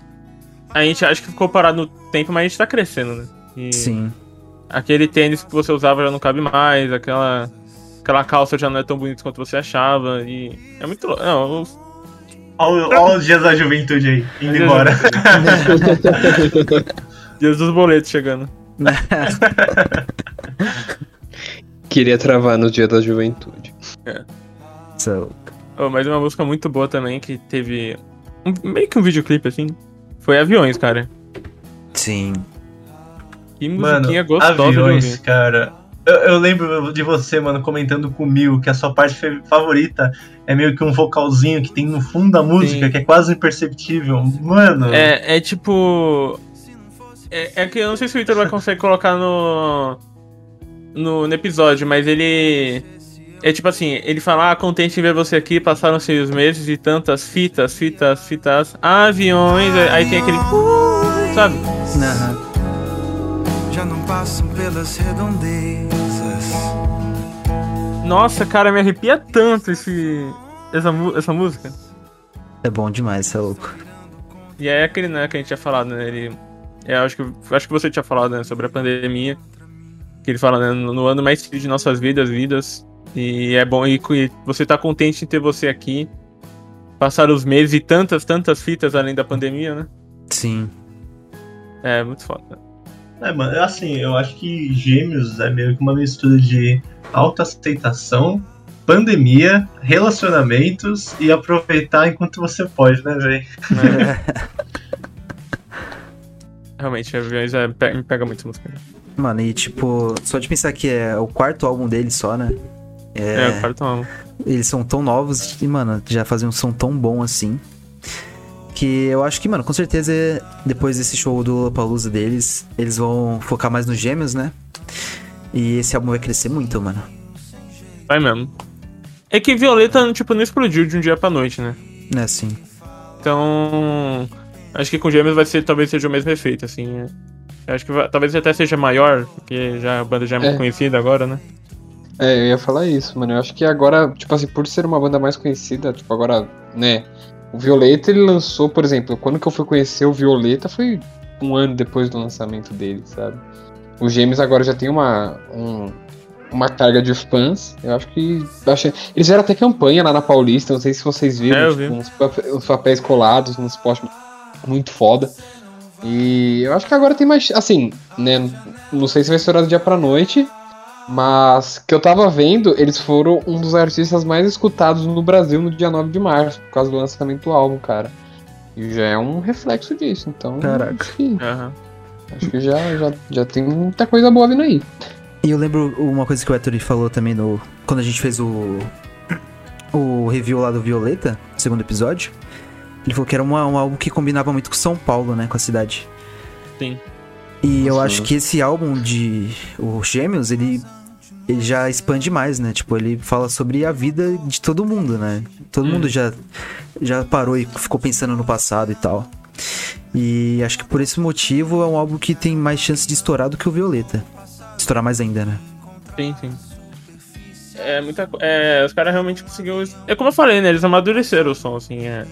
Speaker 5: A gente acha que ficou parado no tempo, mas a gente tá crescendo, né? E
Speaker 3: Sim.
Speaker 5: Aquele tênis que você usava já não cabe mais, aquela aquela calça já não é tão bonita quanto você achava. E é muito louco. Não,
Speaker 6: Olha, os dias da juventude aí, indo embora.
Speaker 5: dias dos boletos chegando.
Speaker 4: Queria travar no dia da juventude.
Speaker 3: So,
Speaker 5: Oh, mas uma música muito boa também que teve um- meio que um videoclipe assim. Foi Aviões, cara.
Speaker 3: sim.
Speaker 5: Que
Speaker 6: Mano,
Speaker 5: musiquinha gostosa de
Speaker 6: aviões, cara. Eu, eu lembro de você, mano, comentando comigo que a sua parte favorita é meio que um vocalzinho que tem no fundo da música,
Speaker 5: Sim.
Speaker 6: que é quase imperceptível. Mano,
Speaker 5: É, é tipo. É, é que eu não sei se o Victor vai conseguir colocar no, no. no episódio, mas ele. É tipo assim, ele fala, ah, contente em ver você aqui, passaram seis meses e tantas fitas, fitas, fitas, aviões, aí- aí tem aquele. "Uh", sabe?
Speaker 2: Já não passam pelas redondezas.
Speaker 5: Nossa, cara, me arrepia tanto esse. Essa, essa música.
Speaker 3: É bom demais, é louco.
Speaker 5: E é aquele, né, que a gente tinha falado, né? Ele. É, acho que, acho que você tinha falado, né, sobre a pandemia. Que ele fala, né, no, no ano mais triste de nossas vidas, vidas. E é bom, e, e você tá contente em ter você aqui. Passar os meses e tantas, tantas fitas além da pandemia, né?
Speaker 3: Sim.
Speaker 5: É muito foda.
Speaker 6: É, mano, assim, eu acho que Gêmeos é meio que uma mistura de autoaceitação, pandemia, relacionamentos e aproveitar enquanto você pode, né, velho?
Speaker 5: Né? Realmente, aviões é, pe- me pega muito música.
Speaker 3: Mano, e tipo, só de pensar que é o quarto álbum deles só, né?
Speaker 5: É, o cartão.
Speaker 3: Eles são tão novos e, mano, já fazem um som tão bom assim. Que eu acho que, mano, com certeza, depois desse show do Lollapalooza deles, eles vão focar mais nos gêmeos, né? E esse álbum vai crescer muito, mano.
Speaker 5: Vai mesmo. É que Violeta, tipo, não explodiu de um dia pra noite, né?
Speaker 3: É assim.
Speaker 5: Então, acho que com Gêmeos vai ser, talvez seja o mesmo efeito, assim. né? Eu acho que vai- talvez até seja maior, porque já, a banda já é muito
Speaker 4: É.
Speaker 5: conhecida agora, né?
Speaker 4: É, eu ia falar isso, mano. Eu acho que agora, tipo assim, por ser uma banda mais conhecida, tipo, agora, né? O Violeta, ele lançou, por exemplo, quando que eu fui conhecer o Violeta foi um ano depois do lançamento dele, sabe? Os Gêmeos agora já tem uma, um- uma carga de fãs. Eu acho que. achei- Eles fizeram até campanha lá na Paulista, não sei se vocês viram,
Speaker 5: É,
Speaker 4: tipo,
Speaker 5: vi.
Speaker 4: uns, pa- uns papéis colados, uns postes muito foda. E eu acho que agora tem mais. Assim, né? Não sei se vai estourar do dia pra noite. Mas que eu tava vendo, eles foram um dos artistas mais escutados no Brasil no dia 9 de março, por causa do lançamento do álbum, cara. E já é um reflexo disso, então.
Speaker 3: Caraca.
Speaker 4: Acho que,
Speaker 5: Aham.
Speaker 4: acho que já, já, já tem muita coisa boa vindo aí.
Speaker 3: E eu lembro uma coisa que o Ettore falou também no. Quando a gente fez o. O review lá do Violeta, segundo episódio. Ele falou que era uma- um álbum que combinava muito com São Paulo, né? Com a cidade.
Speaker 5: Sim.
Speaker 3: E eu acho que esse álbum de o Gêmeos, ele, ele já expande mais, né? Tipo, ele fala sobre a vida de todo mundo, né? Todo
Speaker 5: Hum.
Speaker 3: mundo já, já parou e ficou pensando no passado e tal. E acho que por esse motivo é um álbum que tem mais chance de estourar do que o Violeta. Estourar mais ainda, né?
Speaker 5: Sim, sim. É muita é, Os caras realmente conseguiram. É como eu falei, né? Eles amadureceram o som, assim. É...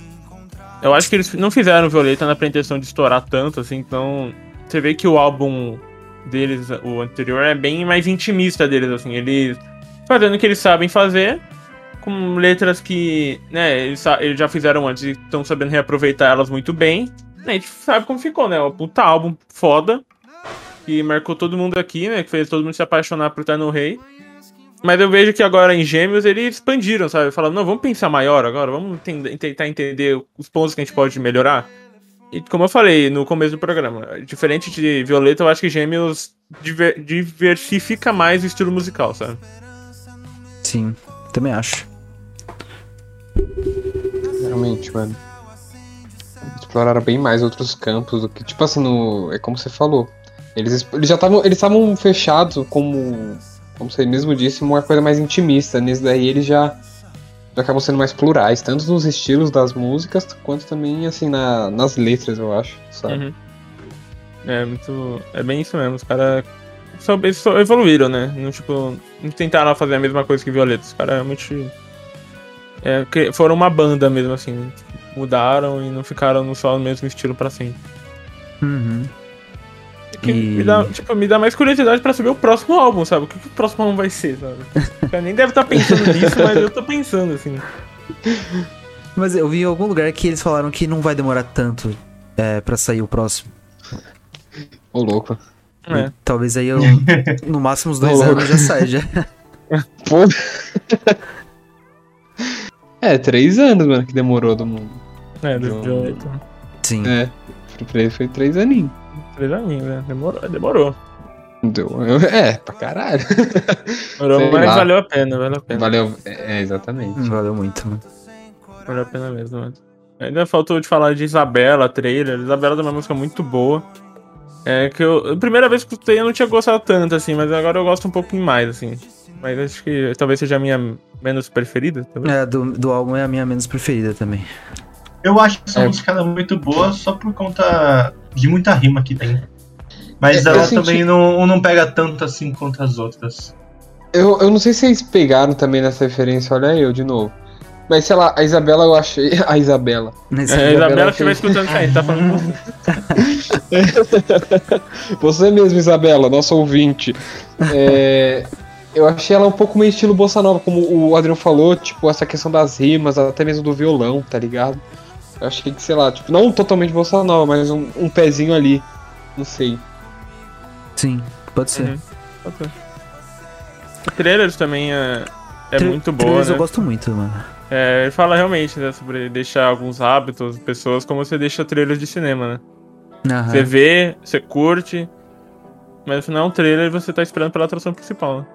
Speaker 5: Eu acho que eles não fizeram Violeta na pretensão de estourar tanto, assim, então. Você vê que o álbum deles, o anterior, é bem mais intimista deles, assim. Eles fazendo o que eles sabem fazer, com letras que, né, eles, eles já fizeram antes e estão sabendo reaproveitar elas muito bem. A gente sabe como ficou, né? Um puta álbum foda, que marcou todo mundo aqui, né? Que fez todo mundo se apaixonar por Terno Rei. Mas eu vejo que agora em Gêmeos eles expandiram, sabe? Falaram, não, vamos pensar maior agora, vamos tentar entender os pontos que a gente pode melhorar. E como eu falei no começo do programa, diferente de Violeta, eu acho que Gêmeos diver- diversifica mais o estilo musical, sabe?
Speaker 3: Sim, também acho.
Speaker 4: Realmente, mano. Exploraram bem mais outros campos do que. Tipo assim, no. É como você falou. Eles, eles já estavam. Eles estavam fechados como. Como você mesmo disse, uma coisa mais intimista. Nesse daí eles já. Acabam sendo mais plurais, tanto nos estilos das músicas, quanto também, assim, na, nas letras, eu acho, sabe?
Speaker 5: Uhum. É muito. É bem isso mesmo. Os caras só, eles só evoluíram, né? Não, tipo, não tentaram fazer a mesma coisa que Violeta. Os caras realmente. É, que foram uma banda mesmo, assim. Mudaram e não ficaram no só no mesmo estilo pra sempre.
Speaker 3: Uhum.
Speaker 5: Que
Speaker 3: E-
Speaker 5: me, dá, tipo, me dá mais curiosidade pra saber o próximo álbum, sabe? O que, que o próximo álbum vai ser, sabe? Eu nem deve estar pensando nisso, mas eu tô pensando, assim.
Speaker 3: Mas eu vi em algum lugar que eles falaram que não vai demorar tanto é, pra sair o próximo.
Speaker 4: Ô, louco.
Speaker 5: É.
Speaker 3: Talvez aí eu, no máximo uns dois
Speaker 4: Ô, louco.
Speaker 3: anos já saia já.
Speaker 4: Pô. é, três anos, mano, que demorou do mundo.
Speaker 5: É, do
Speaker 4: João.
Speaker 5: Violeta.
Speaker 3: Sim.
Speaker 4: É. Pra ele foi três aninhos.
Speaker 5: Três aninhos, né? Demorou, demorou.
Speaker 4: Deu- É, pra caralho.
Speaker 5: Demorou,
Speaker 4: Sei
Speaker 5: mas
Speaker 4: lá.
Speaker 5: valeu a pena, valeu a pena.
Speaker 4: Valeu. É, exatamente.
Speaker 3: Valeu muito, mano.
Speaker 5: Valeu a pena mesmo, mano. Ainda faltou de falar de Isabela, trailer. Isabela é uma música muito boa. É que eu. A primeira vez que eu escutei eu não tinha gostado tanto, assim, mas agora eu gosto um pouquinho mais, assim. Mas acho que talvez seja a minha menos preferida. talvez.
Speaker 3: É, do, do álbum é a minha menos preferida também.
Speaker 6: Eu acho essa
Speaker 4: É.
Speaker 6: música é muito boa só por conta de muita rima que tem. Mas
Speaker 4: É,
Speaker 6: ela
Speaker 4: senti-
Speaker 6: também não, não pega tanto assim quanto as outras.
Speaker 4: Eu, eu não sei se vocês pegaram também nessa referência, olha eu de novo. Mas sei lá, a Isabela eu achei. A Isabela.
Speaker 5: É, a
Speaker 4: Isabela
Speaker 5: Isabela que estiver
Speaker 4: fez-
Speaker 5: escutando isso aí, tá falando com você.
Speaker 4: Você mesmo, Isabela, nosso ouvinte. É, eu achei ela um pouco meio estilo bossa nova, como o Adriano falou, tipo, essa questão das rimas, até mesmo do violão, tá ligado? Eu achei que, sei lá, tipo, não totalmente nova, mas um, um pezinho ali. Não sei.
Speaker 3: Sim, pode ser.
Speaker 5: Uhum. Pode ser. O Trailers também é, é
Speaker 3: Tra-
Speaker 5: muito boa,
Speaker 3: trailers
Speaker 5: né?
Speaker 3: eu gosto muito, mano.
Speaker 5: É, ele fala realmente né, sobre deixar alguns hábitos, pessoas, como você deixa trailers de cinema, né?
Speaker 3: Aham.
Speaker 5: Você vê, você curte, mas no final é um trailer e você tá esperando pela atração principal, né?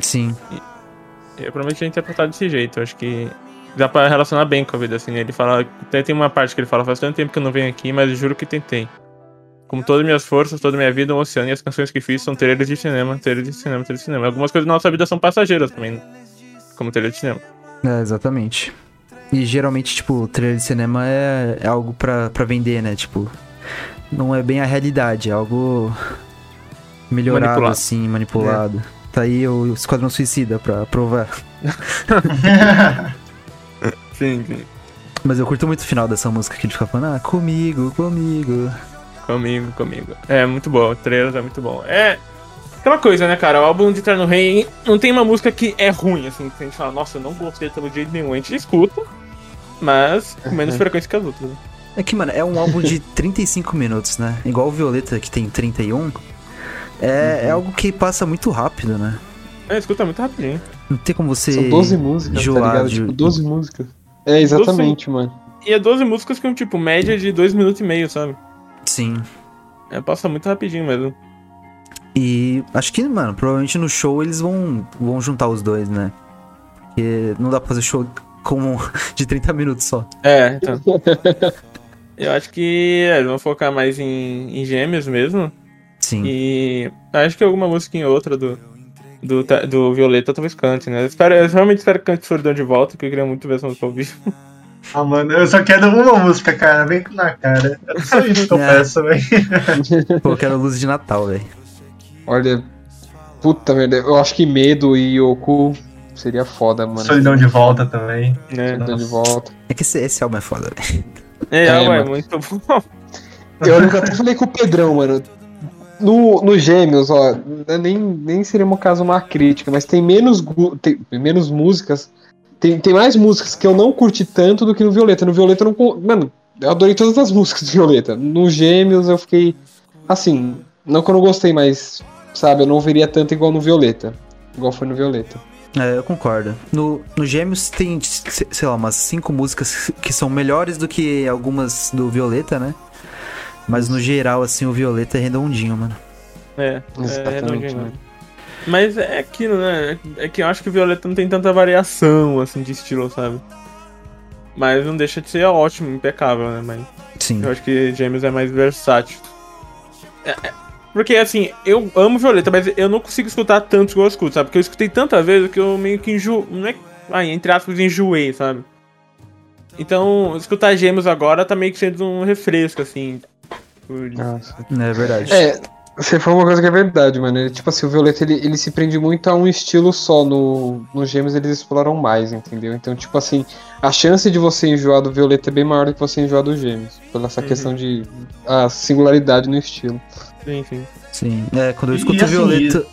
Speaker 3: Sim.
Speaker 5: E eu provavelmente é interpretado desse jeito. Eu acho que dá pra relacionar bem com a vida, assim. né? Ele fala. Até tem uma parte que ele fala: faz tanto tempo que eu não venho aqui, mas juro que tentei. Como todas as minhas forças, toda a minha vida, um oceano e as canções que fiz são trailers de cinema, trailers de cinema, trailers de cinema. Algumas coisas da nossa vida são passageiras também, né? Como trailer de cinema.
Speaker 3: É, exatamente. E geralmente, tipo, o trailer de cinema é, é algo pra, pra vender, né? Tipo, não é bem a realidade, é algo melhorado,
Speaker 5: Manipulado.
Speaker 3: assim, manipulado. Tá aí o Esquadrão Suicida pra provar.
Speaker 5: Sim, sim.
Speaker 3: Mas eu curto muito o final dessa música que ele fica falando, ah, comigo, comigo.
Speaker 5: Comigo, comigo. É muito bom, o trailer é muito bom. É. Aquela coisa, né, cara? O álbum de Terno Rei não tem uma música que é ruim, assim, que a gente fala, nossa, eu não gostei pelo jeito nenhum. A gente escuta, mas com menos frequência que as outras. né?
Speaker 3: É que, mano, é um álbum de 35 minutos, né? Igual o Violeta, que tem 31. É, é algo que passa muito rápido, né?
Speaker 5: É, escuta muito rapidinho.
Speaker 3: Não tem como você.
Speaker 4: São 12 músicas,
Speaker 3: enjoar
Speaker 4: tá ligado?
Speaker 3: de-
Speaker 4: Tipo, 12 músicas. É, exatamente, mano.
Speaker 5: E é 12 músicas com, tipo, média de 2 minutos e meio, sabe?
Speaker 3: Sim.
Speaker 5: É, passa muito rapidinho mesmo.
Speaker 3: E acho que, mano, provavelmente no show eles vão, vão juntar os dois, né? Porque não dá pra fazer show como de 30 minutos só.
Speaker 5: É, então. Eu acho que é, eles vão focar mais em, em gêmeos mesmo.
Speaker 3: Sim.
Speaker 5: E acho que alguma música em outra do, do, do Violeta talvez cante, né? Eu, espero, eu realmente espero que cante Solidão de volta, porque eu queria muito ver essa música ao vivo.
Speaker 6: Ah, mano, eu só quero uma música, cara. Vem na cara. É só isso que eu
Speaker 3: É.
Speaker 6: peço, velho.
Speaker 3: Pô, eu quero luz de Natal, velho.
Speaker 4: Olha. Puta merda, eu acho que Medo e Yoku seria foda, mano.
Speaker 6: Solidão de volta também.
Speaker 5: Né?
Speaker 4: Tô de volta.
Speaker 3: É que esse, esse álbum é foda, velho.
Speaker 5: É,
Speaker 4: É,
Speaker 5: ué,
Speaker 4: mano.
Speaker 5: muito bom.
Speaker 4: Eu nunca até falei com o Pedrão, mano. No, no Gêmeos, ó, nem, nem seria um caso uma crítica, mas tem menos, tem menos músicas. Tem, tem mais músicas que eu não curti tanto do que no Violeta. No Violeta eu não. Mano, eu adorei todas as músicas do Violeta. No Gêmeos eu fiquei. Assim, não que eu não gostei, mas. Sabe, eu não veria tanto igual no Violeta. Igual foi no Violeta.
Speaker 3: É, eu concordo. No, no Gêmeos tem, se- sei lá, umas cinco músicas que são melhores do que algumas do Violeta, né? Mas no geral, assim, o Violeta é redondinho, mano.
Speaker 5: É, é
Speaker 4: Exatamente,
Speaker 5: redondinho.
Speaker 4: mano.
Speaker 5: Mas é aquilo, né? É que eu acho que o Violeta não tem tanta variação, assim, de estilo, sabe? Mas não deixa de ser ótimo, impecável, né? Mas
Speaker 3: Sim.
Speaker 5: eu acho que James é mais versátil. É, é, porque, assim, eu amo Violeta, mas eu não consigo escutar tanto igual eu escuto, sabe? Porque eu escutei tanta vez que eu meio que enjoo. Não é. Ai, entre aspas, enjoei, sabe? Então, escutar Gêmeos agora tá meio que sendo um refresco, assim. Por-.
Speaker 3: É verdade.
Speaker 4: É, Você falou uma coisa que é verdade, mano. Ele, tipo assim, o Violeta ele, ele se prende muito a um estilo só. No, no Gêmeos eles exploram mais, entendeu? Então, tipo assim, a chance de você enjoar do Violeta é bem maior do que você enjoar do Gêmeos. Pela essa
Speaker 5: Uhum.
Speaker 4: questão de. a singularidade no estilo.
Speaker 5: Sim, sim.
Speaker 3: Sim. É, quando eu
Speaker 6: E,
Speaker 3: escuto
Speaker 6: assim,
Speaker 3: Violeta.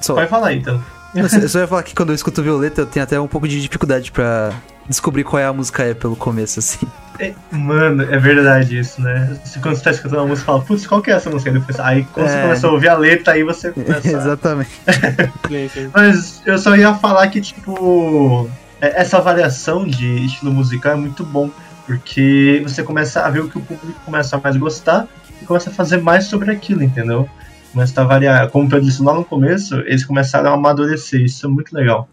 Speaker 3: Só,
Speaker 6: Pode falar então.
Speaker 3: eu só- eu só ia falar que quando eu escuto Violeta, eu tenho até um pouco de dificuldade pra descobrir qual é a música é pelo começo, assim.
Speaker 6: É, Mano, é verdade isso, né? Você- Quando você tá escutando uma música, fala, putz, qual que é essa música? Aí depois- Aí quando você
Speaker 3: É.
Speaker 6: começa a ouvir a letra, aí você começa.
Speaker 3: Exatamente.
Speaker 6: Mas eu só ia falar que, tipo, é- essa variação de estilo musical é muito bom. Porque você começa a ver o que o público começa a mais gostar e começa a fazer mais sobre aquilo, entendeu? Começa a variar. Como o Pedro disse lá no começo, eles começaram a amadurecer. Isso é muito legal.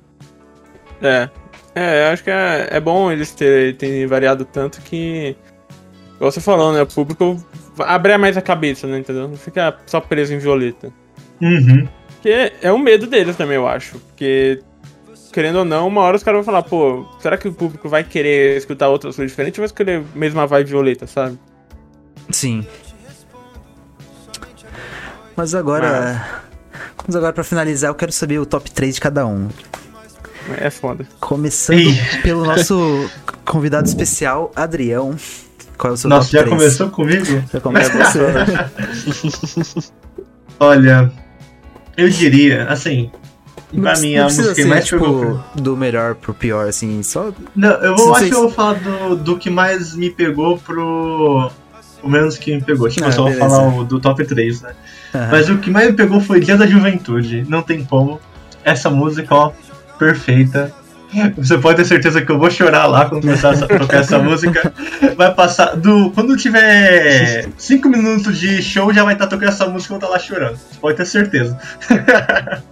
Speaker 5: É. É, eu acho que é, é bom eles terem, terem variado tanto que. Igual você falou, né? O público abre mais a cabeça, né? Entendeu? Não fica só preso em Violeta.
Speaker 6: Uhum.
Speaker 5: Porque é um medo deles também, eu acho. Porque, querendo ou não, uma hora os caras vão falar, pô, será que o público vai querer escutar outras coisas diferentes ou vai escolher a mesma vibe violeta, sabe?
Speaker 3: Sim. Mas agora. Vamos agora pra finalizar, eu quero saber o top 3 de cada um.
Speaker 5: É foda.
Speaker 3: Começando
Speaker 6: Ih.
Speaker 3: pelo nosso convidado especial, Adrião. Qual é o seu
Speaker 6: Nossa,
Speaker 3: top
Speaker 6: já
Speaker 3: 3?
Speaker 6: começou comigo?
Speaker 3: Já começa você.
Speaker 6: Olha, eu diria, assim,
Speaker 3: Não
Speaker 6: pra mim
Speaker 3: não
Speaker 6: a música que mais
Speaker 3: tipo,
Speaker 6: pegou.
Speaker 3: do melhor pro pior, assim, só...
Speaker 6: Não, eu
Speaker 3: Se
Speaker 6: vou, acho
Speaker 3: vocês-
Speaker 6: que eu vou falar do, do que mais me pegou pro. O menos que me pegou. Tipo,
Speaker 3: Ah,
Speaker 6: eu só vou
Speaker 3: beleza.
Speaker 6: falar o do top 3, né?
Speaker 3: Aham.
Speaker 6: Mas o que mais me pegou foi Dia da Juventude. Não tem como. Essa música, ó, perfeita. Você pode ter certeza que eu vou chorar lá quando começar a tocar essa música. Vai passar. Do, quando tiver 5 minutos de show, já vai estar tocando essa música e eu vou estar lá chorando. Você pode ter certeza.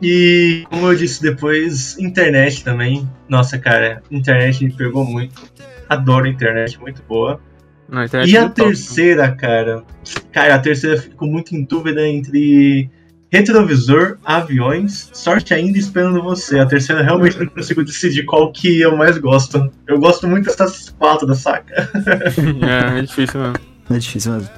Speaker 6: e, como eu disse depois, internet também. Nossa, cara, internet me pegou muito. Adoro internet, muito boa.
Speaker 5: Na internet
Speaker 6: E
Speaker 5: é
Speaker 6: a
Speaker 5: top.
Speaker 6: terceira, cara? Cara, a terceira eu fico muito em dúvida entre retrovisor, aviões, sorte ainda esperando você. A terceira realmente não consigo decidir qual que eu mais gosto. Eu gosto muito dessas quatro da saca.
Speaker 5: É, é difícil mesmo.
Speaker 3: É difícil mesmo.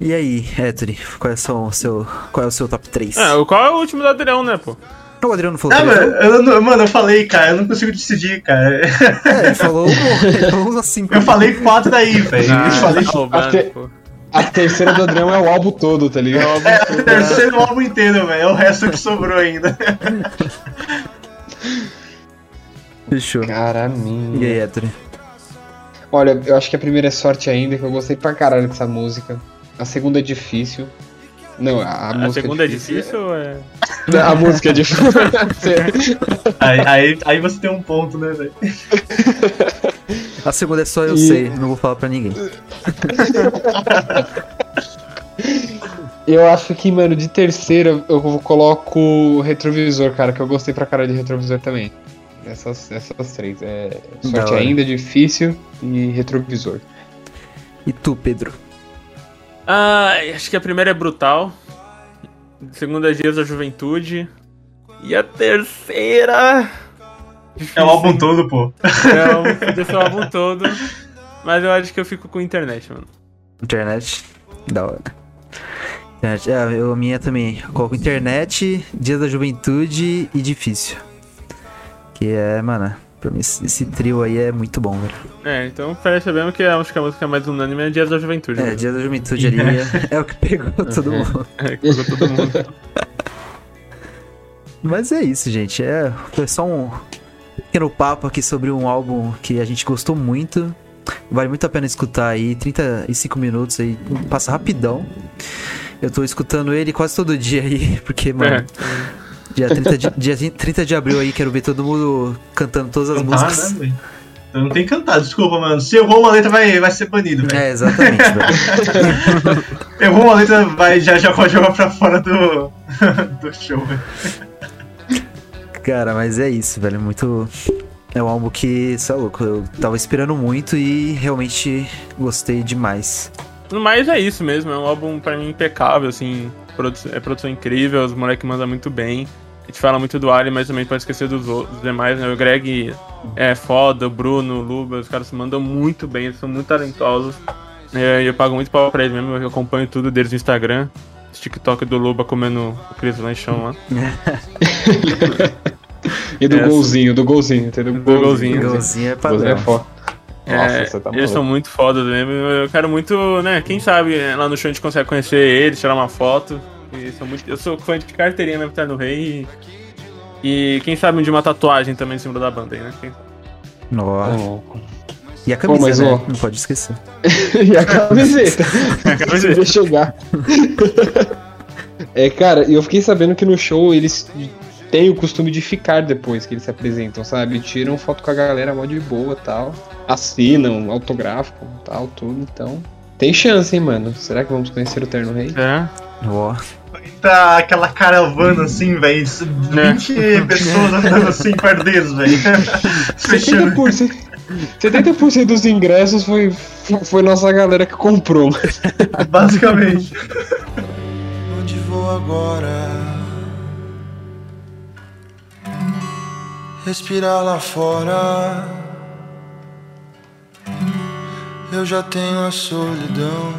Speaker 3: E aí, Ettore, qual é, o seu, qual é o seu top 3?
Speaker 5: É, o- qual é o último do Adrião, né, pô?
Speaker 3: O Adriano não falou
Speaker 6: Ah, mano, eu, não- mano, eu falei, cara, eu não consigo decidir, cara.
Speaker 3: É, ele falou, ele falou cinco.
Speaker 6: Eu falei quatro daí, velho.
Speaker 5: Ah,
Speaker 6: eu falei
Speaker 5: tá roubando, pô.
Speaker 4: A terceira do Adriano é o álbum todo, tá ligado?
Speaker 6: É, o terceiro álbum inteiro, velho. É o resto que sobrou ainda.
Speaker 3: Fechou.
Speaker 4: Cara,
Speaker 3: E aí, Ettore?
Speaker 4: Olha, eu acho que a primeira é sorte ainda, que eu gostei pra caralho dessa música. A segunda é difícil. Não, a, a
Speaker 5: A
Speaker 4: música
Speaker 5: segunda é difícil ou é.
Speaker 4: A música é difícil.
Speaker 6: Aí, aí, aí você tem um ponto, né, velho?
Speaker 3: A segunda é só eu
Speaker 4: E-
Speaker 3: sei, não vou falar pra ninguém.
Speaker 4: eu acho que, mano, de terceira eu coloco o retrovisor, cara, que eu gostei pra caralho de retrovisor também. Essas, essas três. É sorte ainda, difícil e retrovisor.
Speaker 3: E tu, Pedro?
Speaker 5: Ah, acho que a primeira é brutal. A segunda é Dias da Juventude. E a terceira.
Speaker 6: É o álbum todo, pô.
Speaker 5: É o, podia ser o álbum todo. Mas eu acho que eu fico com internet, mano.
Speaker 3: Internet. Da hora. Internet. É, eu, a minha também. Eu coloco internet, Dia da Juventude e Difícil. Que é, mano, pra mim esse, trio aí é muito bom, velho.
Speaker 5: É, então percebemos que a música, a música mais unânime é Dias da Juventude.
Speaker 3: É,
Speaker 5: né?
Speaker 3: Dia da Juventude ali é, é o que pegou todo mundo.
Speaker 5: É, que pegou todo mundo.
Speaker 3: Mas é isso, gente. É, foi só um pequeno papo aqui sobre um álbum que a gente gostou muito. Vale muito a pena escutar aí. 35 minutos aí, passa rapidão. Eu tô escutando ele quase todo dia aí, porque, mano,
Speaker 5: É.
Speaker 3: dia, 30 de, dia 30 de abril aí, quero ver todo mundo cantando todas as
Speaker 6: Cantar,
Speaker 3: músicas.
Speaker 6: né? Eu não tenho que cantar, desculpa, mano. Se errou uma letra, vai, vai ser banido, velho.
Speaker 3: É, exatamente, velho.
Speaker 6: Errou uma letra, vai, já, já pode jogar pra fora do, do show, velho.
Speaker 3: Cara, mas é isso, velho. Muito. É um álbum que, sei lá, louco, eu tava esperando muito e realmente gostei demais.
Speaker 5: No mais é isso mesmo, é um álbum pra mim impecável, assim, é produção incrível, os moleques mandam muito bem. A gente fala muito do Ali, mas também pode esquecer dos, outros, dos demais, né? O Greg é foda, o Bruno, o Luba, os caras se mandam muito bem, eles são muito talentosos. É, eu pago muito pau pra ele mesmo, eu acompanho tudo deles no Instagram. TikTok do Luba comendo aqueles lanchão lá.
Speaker 4: E do
Speaker 5: Essa.
Speaker 4: golzinho, do golzinho, entendeu?
Speaker 5: Do golzinho.
Speaker 3: Golzinho é
Speaker 4: Golzinho é
Speaker 3: padrão.
Speaker 4: foda. Nossa,
Speaker 5: É,
Speaker 4: você tá
Speaker 5: eles são muito fodas mesmo. Eu quero muito, né? Quem sabe é, lá no show a gente consegue conhecer eles, tirar uma foto. E são muito, eu sou fã de carteirinha mesmo, tá no Rei. E, e quem sabe um de uma tatuagem também em cima da banda aí, né? Quem-
Speaker 3: Nossa.
Speaker 4: Louco.
Speaker 3: E a camisa,
Speaker 4: mas,
Speaker 3: né?
Speaker 4: ó.
Speaker 3: Não pode esquecer.
Speaker 4: e a camiseta.
Speaker 5: A camiseta.
Speaker 4: Deixa eu chegar. é, cara, e eu fiquei sabendo que no show eles têm o costume de ficar depois que eles se apresentam, sabe? Tiram foto com a galera mó de boa e tal. Assinam, autógrafo tal, tudo. Então, tem chance, hein, mano? Será que vamos conhecer o Terno Rei?
Speaker 5: É.
Speaker 3: Ó.
Speaker 6: Tá aquela caravana assim, velho. 20 pessoas andando assim perto deles, velho. Fechando.
Speaker 4: 70%, 70% dos ingressos foi, foi nossa galera que comprou.
Speaker 6: Basicamente.
Speaker 2: Onde vou agora? Respirar lá fora. Eu já tenho a solidão.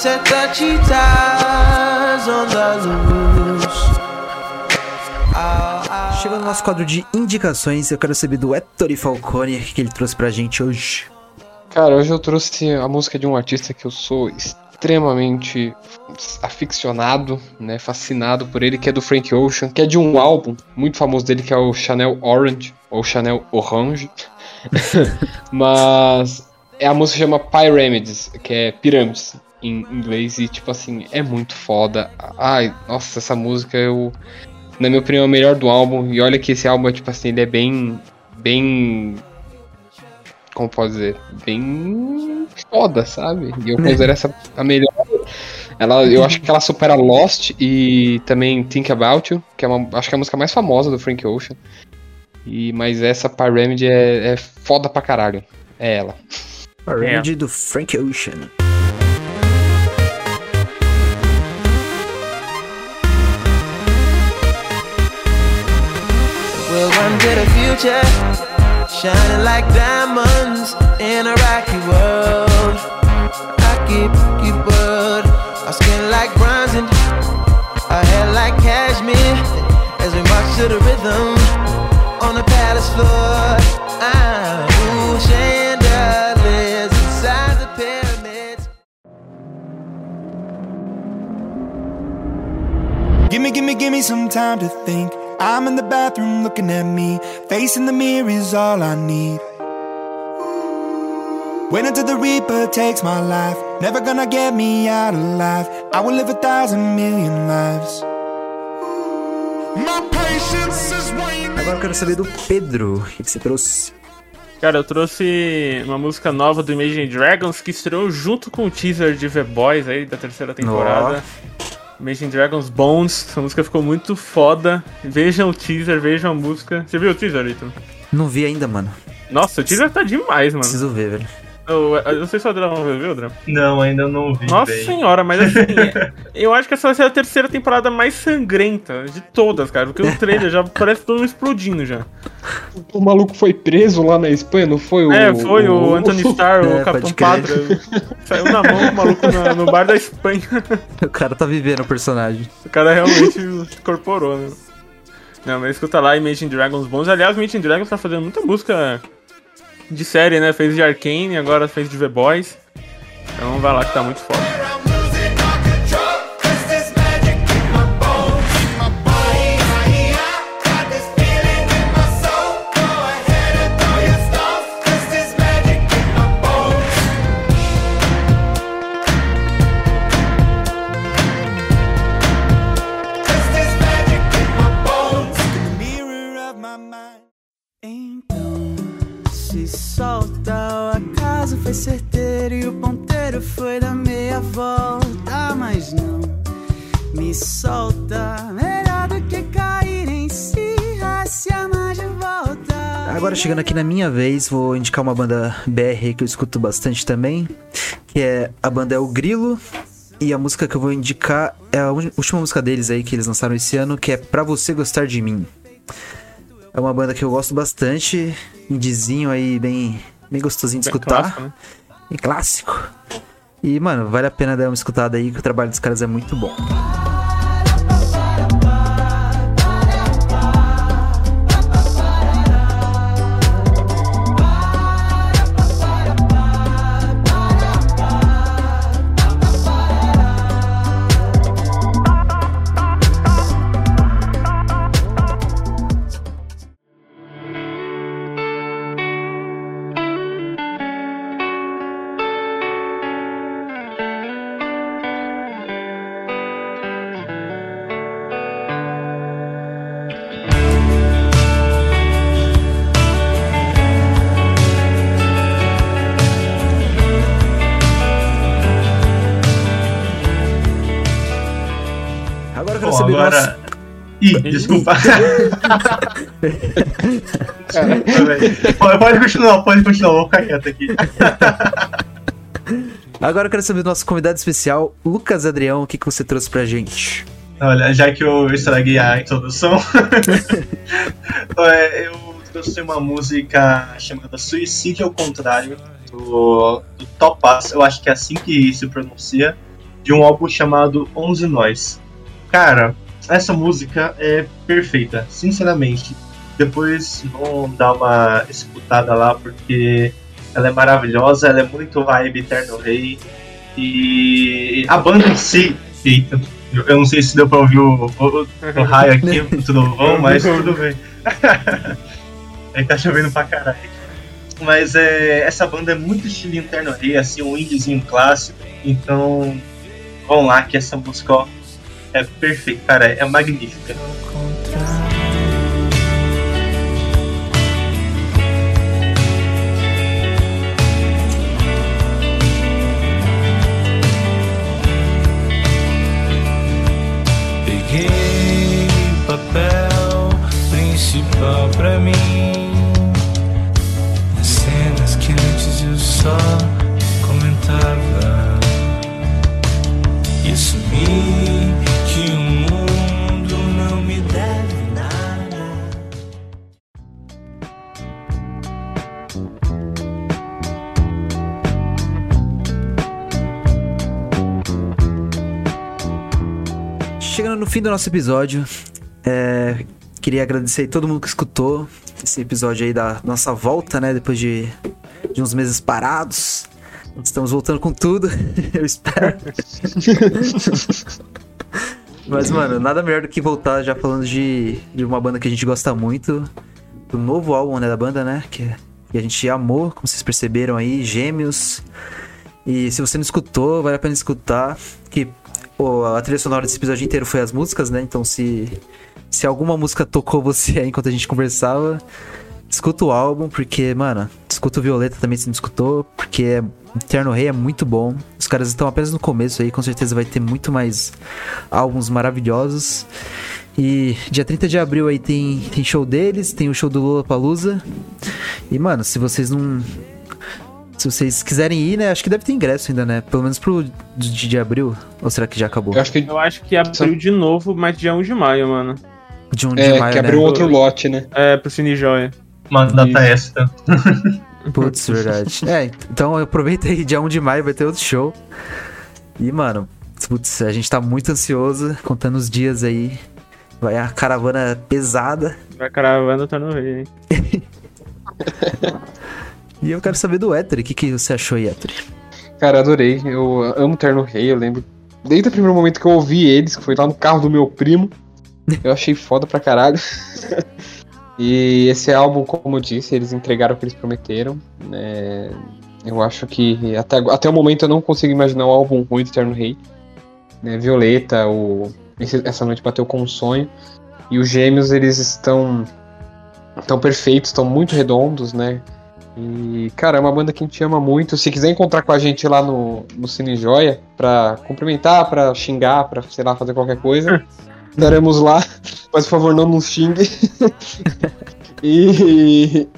Speaker 7: Set the cheetahs on the loose. Ah, ah.
Speaker 3: Chegando no nosso quadro de indicações, eu quero saber do Ettore Falcone o que que ele trouxe pra gente hoje.
Speaker 4: Cara, hoje eu trouxe a música de um artista que eu sou extremamente aficionado, né, fascinado por ele, que é do Frank Ocean, que é de um álbum muito famoso dele, que é o Chanel Orange, ou Chanel Orange. Mas é a música que chama Pyramids, que é pirâmides em inglês, e tipo assim, é muito foda. Ai, nossa, essa música eu. Na minha opinião, é a melhor do álbum. E olha que esse álbum, tipo assim, ele é bem. bem como pode dizer, bem foda, sabe? E eu considero essa a melhor. Ela, eu acho que ela supera Lost e também Think About You, que é uma, acho que é a música mais famosa do Frank Ocean. E, mas essa Pyramid é, é foda pra caralho. É ela.
Speaker 3: A Remedy do Frank Ocean.
Speaker 7: Future, shining like diamonds in a rocky world. Rocky, rocky world. Our skin like bronze and our hair like cashmere. As we march to the rhythm on the palace floor. Ooh, chandeliers inside the pyramids.
Speaker 2: Gimme, gimme, gimme some time to think. I'm in the bathroom looking at me. Facing the mirror is all I need. Wait until the Reaper takes my life. Never gonna get me out alive. I will live a thousand million lives. My patience is waning.
Speaker 3: Agora eu quero saber do Pedro. O que que você trouxe?
Speaker 5: Cara, eu trouxe uma música nova do Imagine Dragons que estreou junto com o teaser de The Boys aí da terceira temporada. Imagine Dragons Bones, essa música ficou muito foda. Vejam o teaser, vejam a música. Você viu o teaser, Ito?
Speaker 3: Não vi ainda, mano.
Speaker 5: Nossa, o teaser tá demais, mano.
Speaker 3: Preciso ver, velho.
Speaker 5: Eu, eu não sei se o Adriano viu, Adriano.
Speaker 6: Não, ainda não vi.
Speaker 5: Nossa
Speaker 6: véi.
Speaker 5: senhora, mas assim, é- eu acho que essa vai ser a terceira temporada mais sangrenta de todas, cara. Porque o trailer já parece todo mundo explodindo já.
Speaker 4: O maluco foi preso lá na Espanha, não foi o.
Speaker 5: É, foi o Anthony Starr,
Speaker 3: É,
Speaker 5: o Capitão
Speaker 3: pode crer.
Speaker 5: Pátria. Saiu na mão o maluco na- no bar da Espanha.
Speaker 3: O cara tá vivendo o personagem.
Speaker 5: O cara realmente incorporou, né? Não, mas escuta lá Imagine Dragons bons. Aliás, Imagine Dragons tá fazendo muita música de série, né? Fez de Arcane, agora fez de The Boys. Então vai lá que tá muito foda.
Speaker 8: Foi certeiro e o ponteiro foi meia volta, mas não me solta. Melhor do que cair em si, se amar de volta.
Speaker 3: Agora chegando aqui na minha vez, vou indicar uma banda BR que eu escuto bastante também, que é a banda é o Grilo. E a música que eu vou indicar é a última música deles aí que eles lançaram esse ano, que é Pra Você Gostar de Mim. É uma banda que eu gosto bastante, indizinho aí bem, bem gostosinho de
Speaker 5: Bem
Speaker 3: escutar.
Speaker 5: clássico, né?
Speaker 3: Bem clássico. E, mano, vale a pena dar uma escutada aí, que o trabalho dos caras é muito bom.
Speaker 6: Pode, pode continuar, pode continuar, vou ficar quieto aqui.
Speaker 3: Agora eu quero saber do nosso convidado especial, Lucas Adrião, o que, que você trouxe pra gente?
Speaker 6: Olha, já que eu estraguei a introdução, é, eu trouxe uma música chamada Suicídio ao Contrário, do, do Topaz, eu acho que é assim que se pronuncia, de um álbum chamado Onze Nós. Cara, essa música é perfeita, sinceramente. Depois vão dar uma escutada lá, porque ela é maravilhosa, ela é muito vibe Eterno Rei. E a banda em si, eita, eu não sei se deu pra ouvir o, o, o raio aqui, tudo bom, mas tudo bem. Aí tá chovendo pra caralho. Mas é, essa banda é muito estilo interno rei, assim, um indiezinho clássico. Então, vão lá que essa música, ó, é perfeita, cara, é magnífica.
Speaker 9: Peguei papel principal pra mim. As cenas que antes eu só
Speaker 3: fim do nosso episódio, é, queria agradecer aí todo mundo que escutou esse episódio aí da nossa volta, né? Depois de, de uns meses parados. Estamos voltando com tudo, eu espero. Mas, mano, nada melhor do que voltar já falando de, de uma banda que a gente gosta muito. Do novo álbum né, da banda, né? Que, que a gente amou, como vocês perceberam aí, Gêmeos. E se você não escutou, vale a pena escutar. Que a trilha sonora desse episódio inteiro foi as músicas, né? Então se, se alguma música tocou você aí enquanto a gente conversava, escuta o álbum, porque, mano, escuta o Violeta também se não escutou, porque é, Eterno Rei é muito bom. Os caras estão apenas no começo aí, com certeza vai ter muito mais álbuns maravilhosos. E dia 30 de abril aí tem, tem show deles, tem o show do Lula Palusa. E, mano, se vocês não. Se vocês quiserem ir, né? Acho que deve ter ingresso ainda, né? Pelo menos pro de, de abril. Ou será que já acabou?
Speaker 4: Eu acho que,
Speaker 5: Eu acho que abriu de novo, mas dia 1 de maio, mano.
Speaker 3: De um de
Speaker 4: é,
Speaker 3: maio,
Speaker 4: que abriu
Speaker 3: né?
Speaker 4: outro lote, né?
Speaker 5: É, pro Cine Joia.
Speaker 6: Uma data extra.
Speaker 3: Putz, verdade. é, então aproveita aí, dia 1 de maio vai ter outro show. E, mano, putz, a gente tá muito ansioso, contando os dias aí. Vai a caravana pesada.
Speaker 5: Vai caravana tá no rei, hein?
Speaker 3: E eu quero saber do Ether, o que, que você achou aí, Ether?
Speaker 4: Cara, adorei. Eu amo Terno Rei, eu lembro. Desde o primeiro momento que eu ouvi eles, que foi lá no carro do meu primo, eu achei foda pra caralho. e esse álbum, como eu disse, eles entregaram o que eles prometeram. né? Eu acho que até, até o momento eu não consigo imaginar um álbum ruim do Terno Rei. Né? Violeta, o, esse- essa noite bateu com um sonho. E os gêmeos, eles estão. estão perfeitos, estão muito redondos, né? E, cara, é uma banda que a gente ama muito. Se quiser encontrar com a gente lá no, no Cine Joia, pra cumprimentar, pra xingar, pra, sei lá, fazer qualquer coisa, daremos lá. Mas, por favor, não nos xingue. e,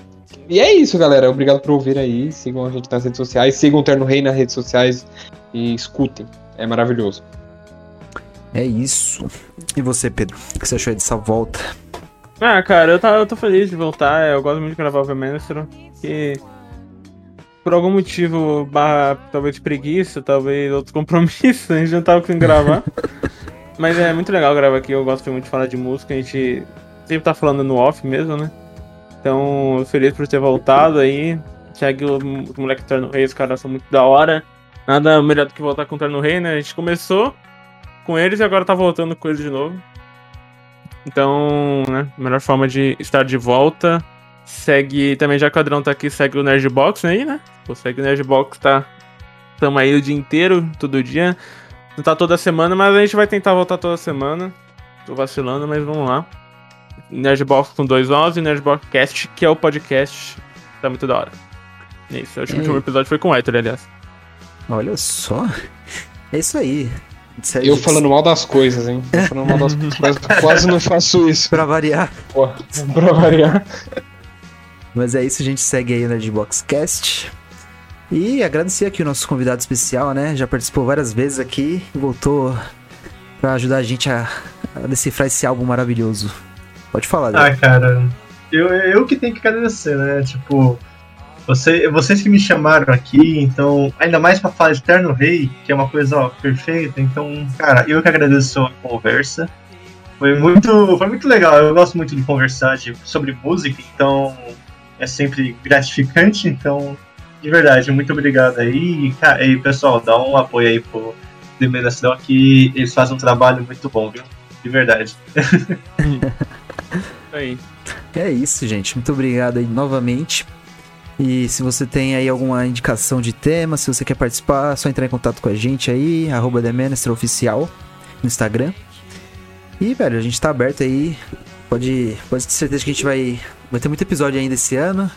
Speaker 4: e é isso, galera. Obrigado por ouvir aí. Sigam a gente nas redes sociais. Sigam o Terno Rei nas redes sociais e escutem. É maravilhoso.
Speaker 3: É isso. E você, Pedro? O que você achou aí dessa volta?
Speaker 5: Ah, cara, eu, tá, eu tô feliz de voltar. Eu gosto muito de gravar o Vemestro. Que por algum motivo, barra, talvez preguiça, talvez outros compromissos, a gente não tava conseguindo gravar. Mas é muito legal gravar aqui. Eu gosto muito de falar de música. A gente sempre tá falando no off mesmo, né? Então, feliz por ter voltado aí. Segue o, moleque Terno Rei, os caras são muito da hora. Nada melhor do que voltar com o Terno Rei, né? A gente começou com eles e agora tá voltando com eles de novo. Então, né, melhor forma de estar de volta. Segue, também já que o Adrão tá aqui, segue o Nerdbox aí, né? Pô, segue o Nerdbox, tá? Tamo aí o dia inteiro, todo dia. Não tá toda semana, mas a gente vai tentar voltar toda semana. Tô vacilando, mas vamos lá. Nerdbox com dois O's e Nerdbox Cast, que é o podcast. Tá muito da hora. É isso, o último episódio foi com o Héctor, aliás.
Speaker 3: Olha só. É isso aí. Segue-
Speaker 4: Eu falando mal das coisas, hein? Eu falando mal das coisas, quase não faço isso.
Speaker 3: Pra variar.
Speaker 4: Porra, pra variar.
Speaker 3: Mas é isso, a gente segue aí o Nerdbox Cast. E agradecer aqui o nosso convidado especial, né? Já participou várias vezes aqui e voltou pra ajudar a gente a, a decifrar esse álbum maravilhoso. Pode falar.
Speaker 6: Ah, cara, eu, eu que tenho que agradecer, né? Tipo, você, vocês que me chamaram aqui, então, ainda mais pra falar Eterno Rei, que é uma coisa ó, perfeita, então, cara, eu que agradeço a conversa. Foi muito, foi muito legal, eu gosto muito de conversar de, sobre música, então é sempre gratificante, então, de verdade, muito obrigado aí. E, cara, e pessoal, dá um apoio aí pro The Menação que eles fazem um trabalho muito bom, viu? De verdade.
Speaker 5: Aí.
Speaker 3: É isso, gente. Muito obrigado aí novamente. E se você tem aí alguma indicação de tema, se você quer participar, é só entrar em contato com a gente aí, arroba Oficial no Instagram. E, velho, a gente tá aberto aí. Pode, pode ter certeza que a gente vai, vai ter muito episódio ainda esse ano.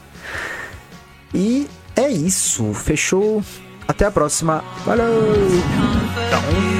Speaker 3: E é isso. Fechou. Até a próxima. Valeu!
Speaker 7: Comfort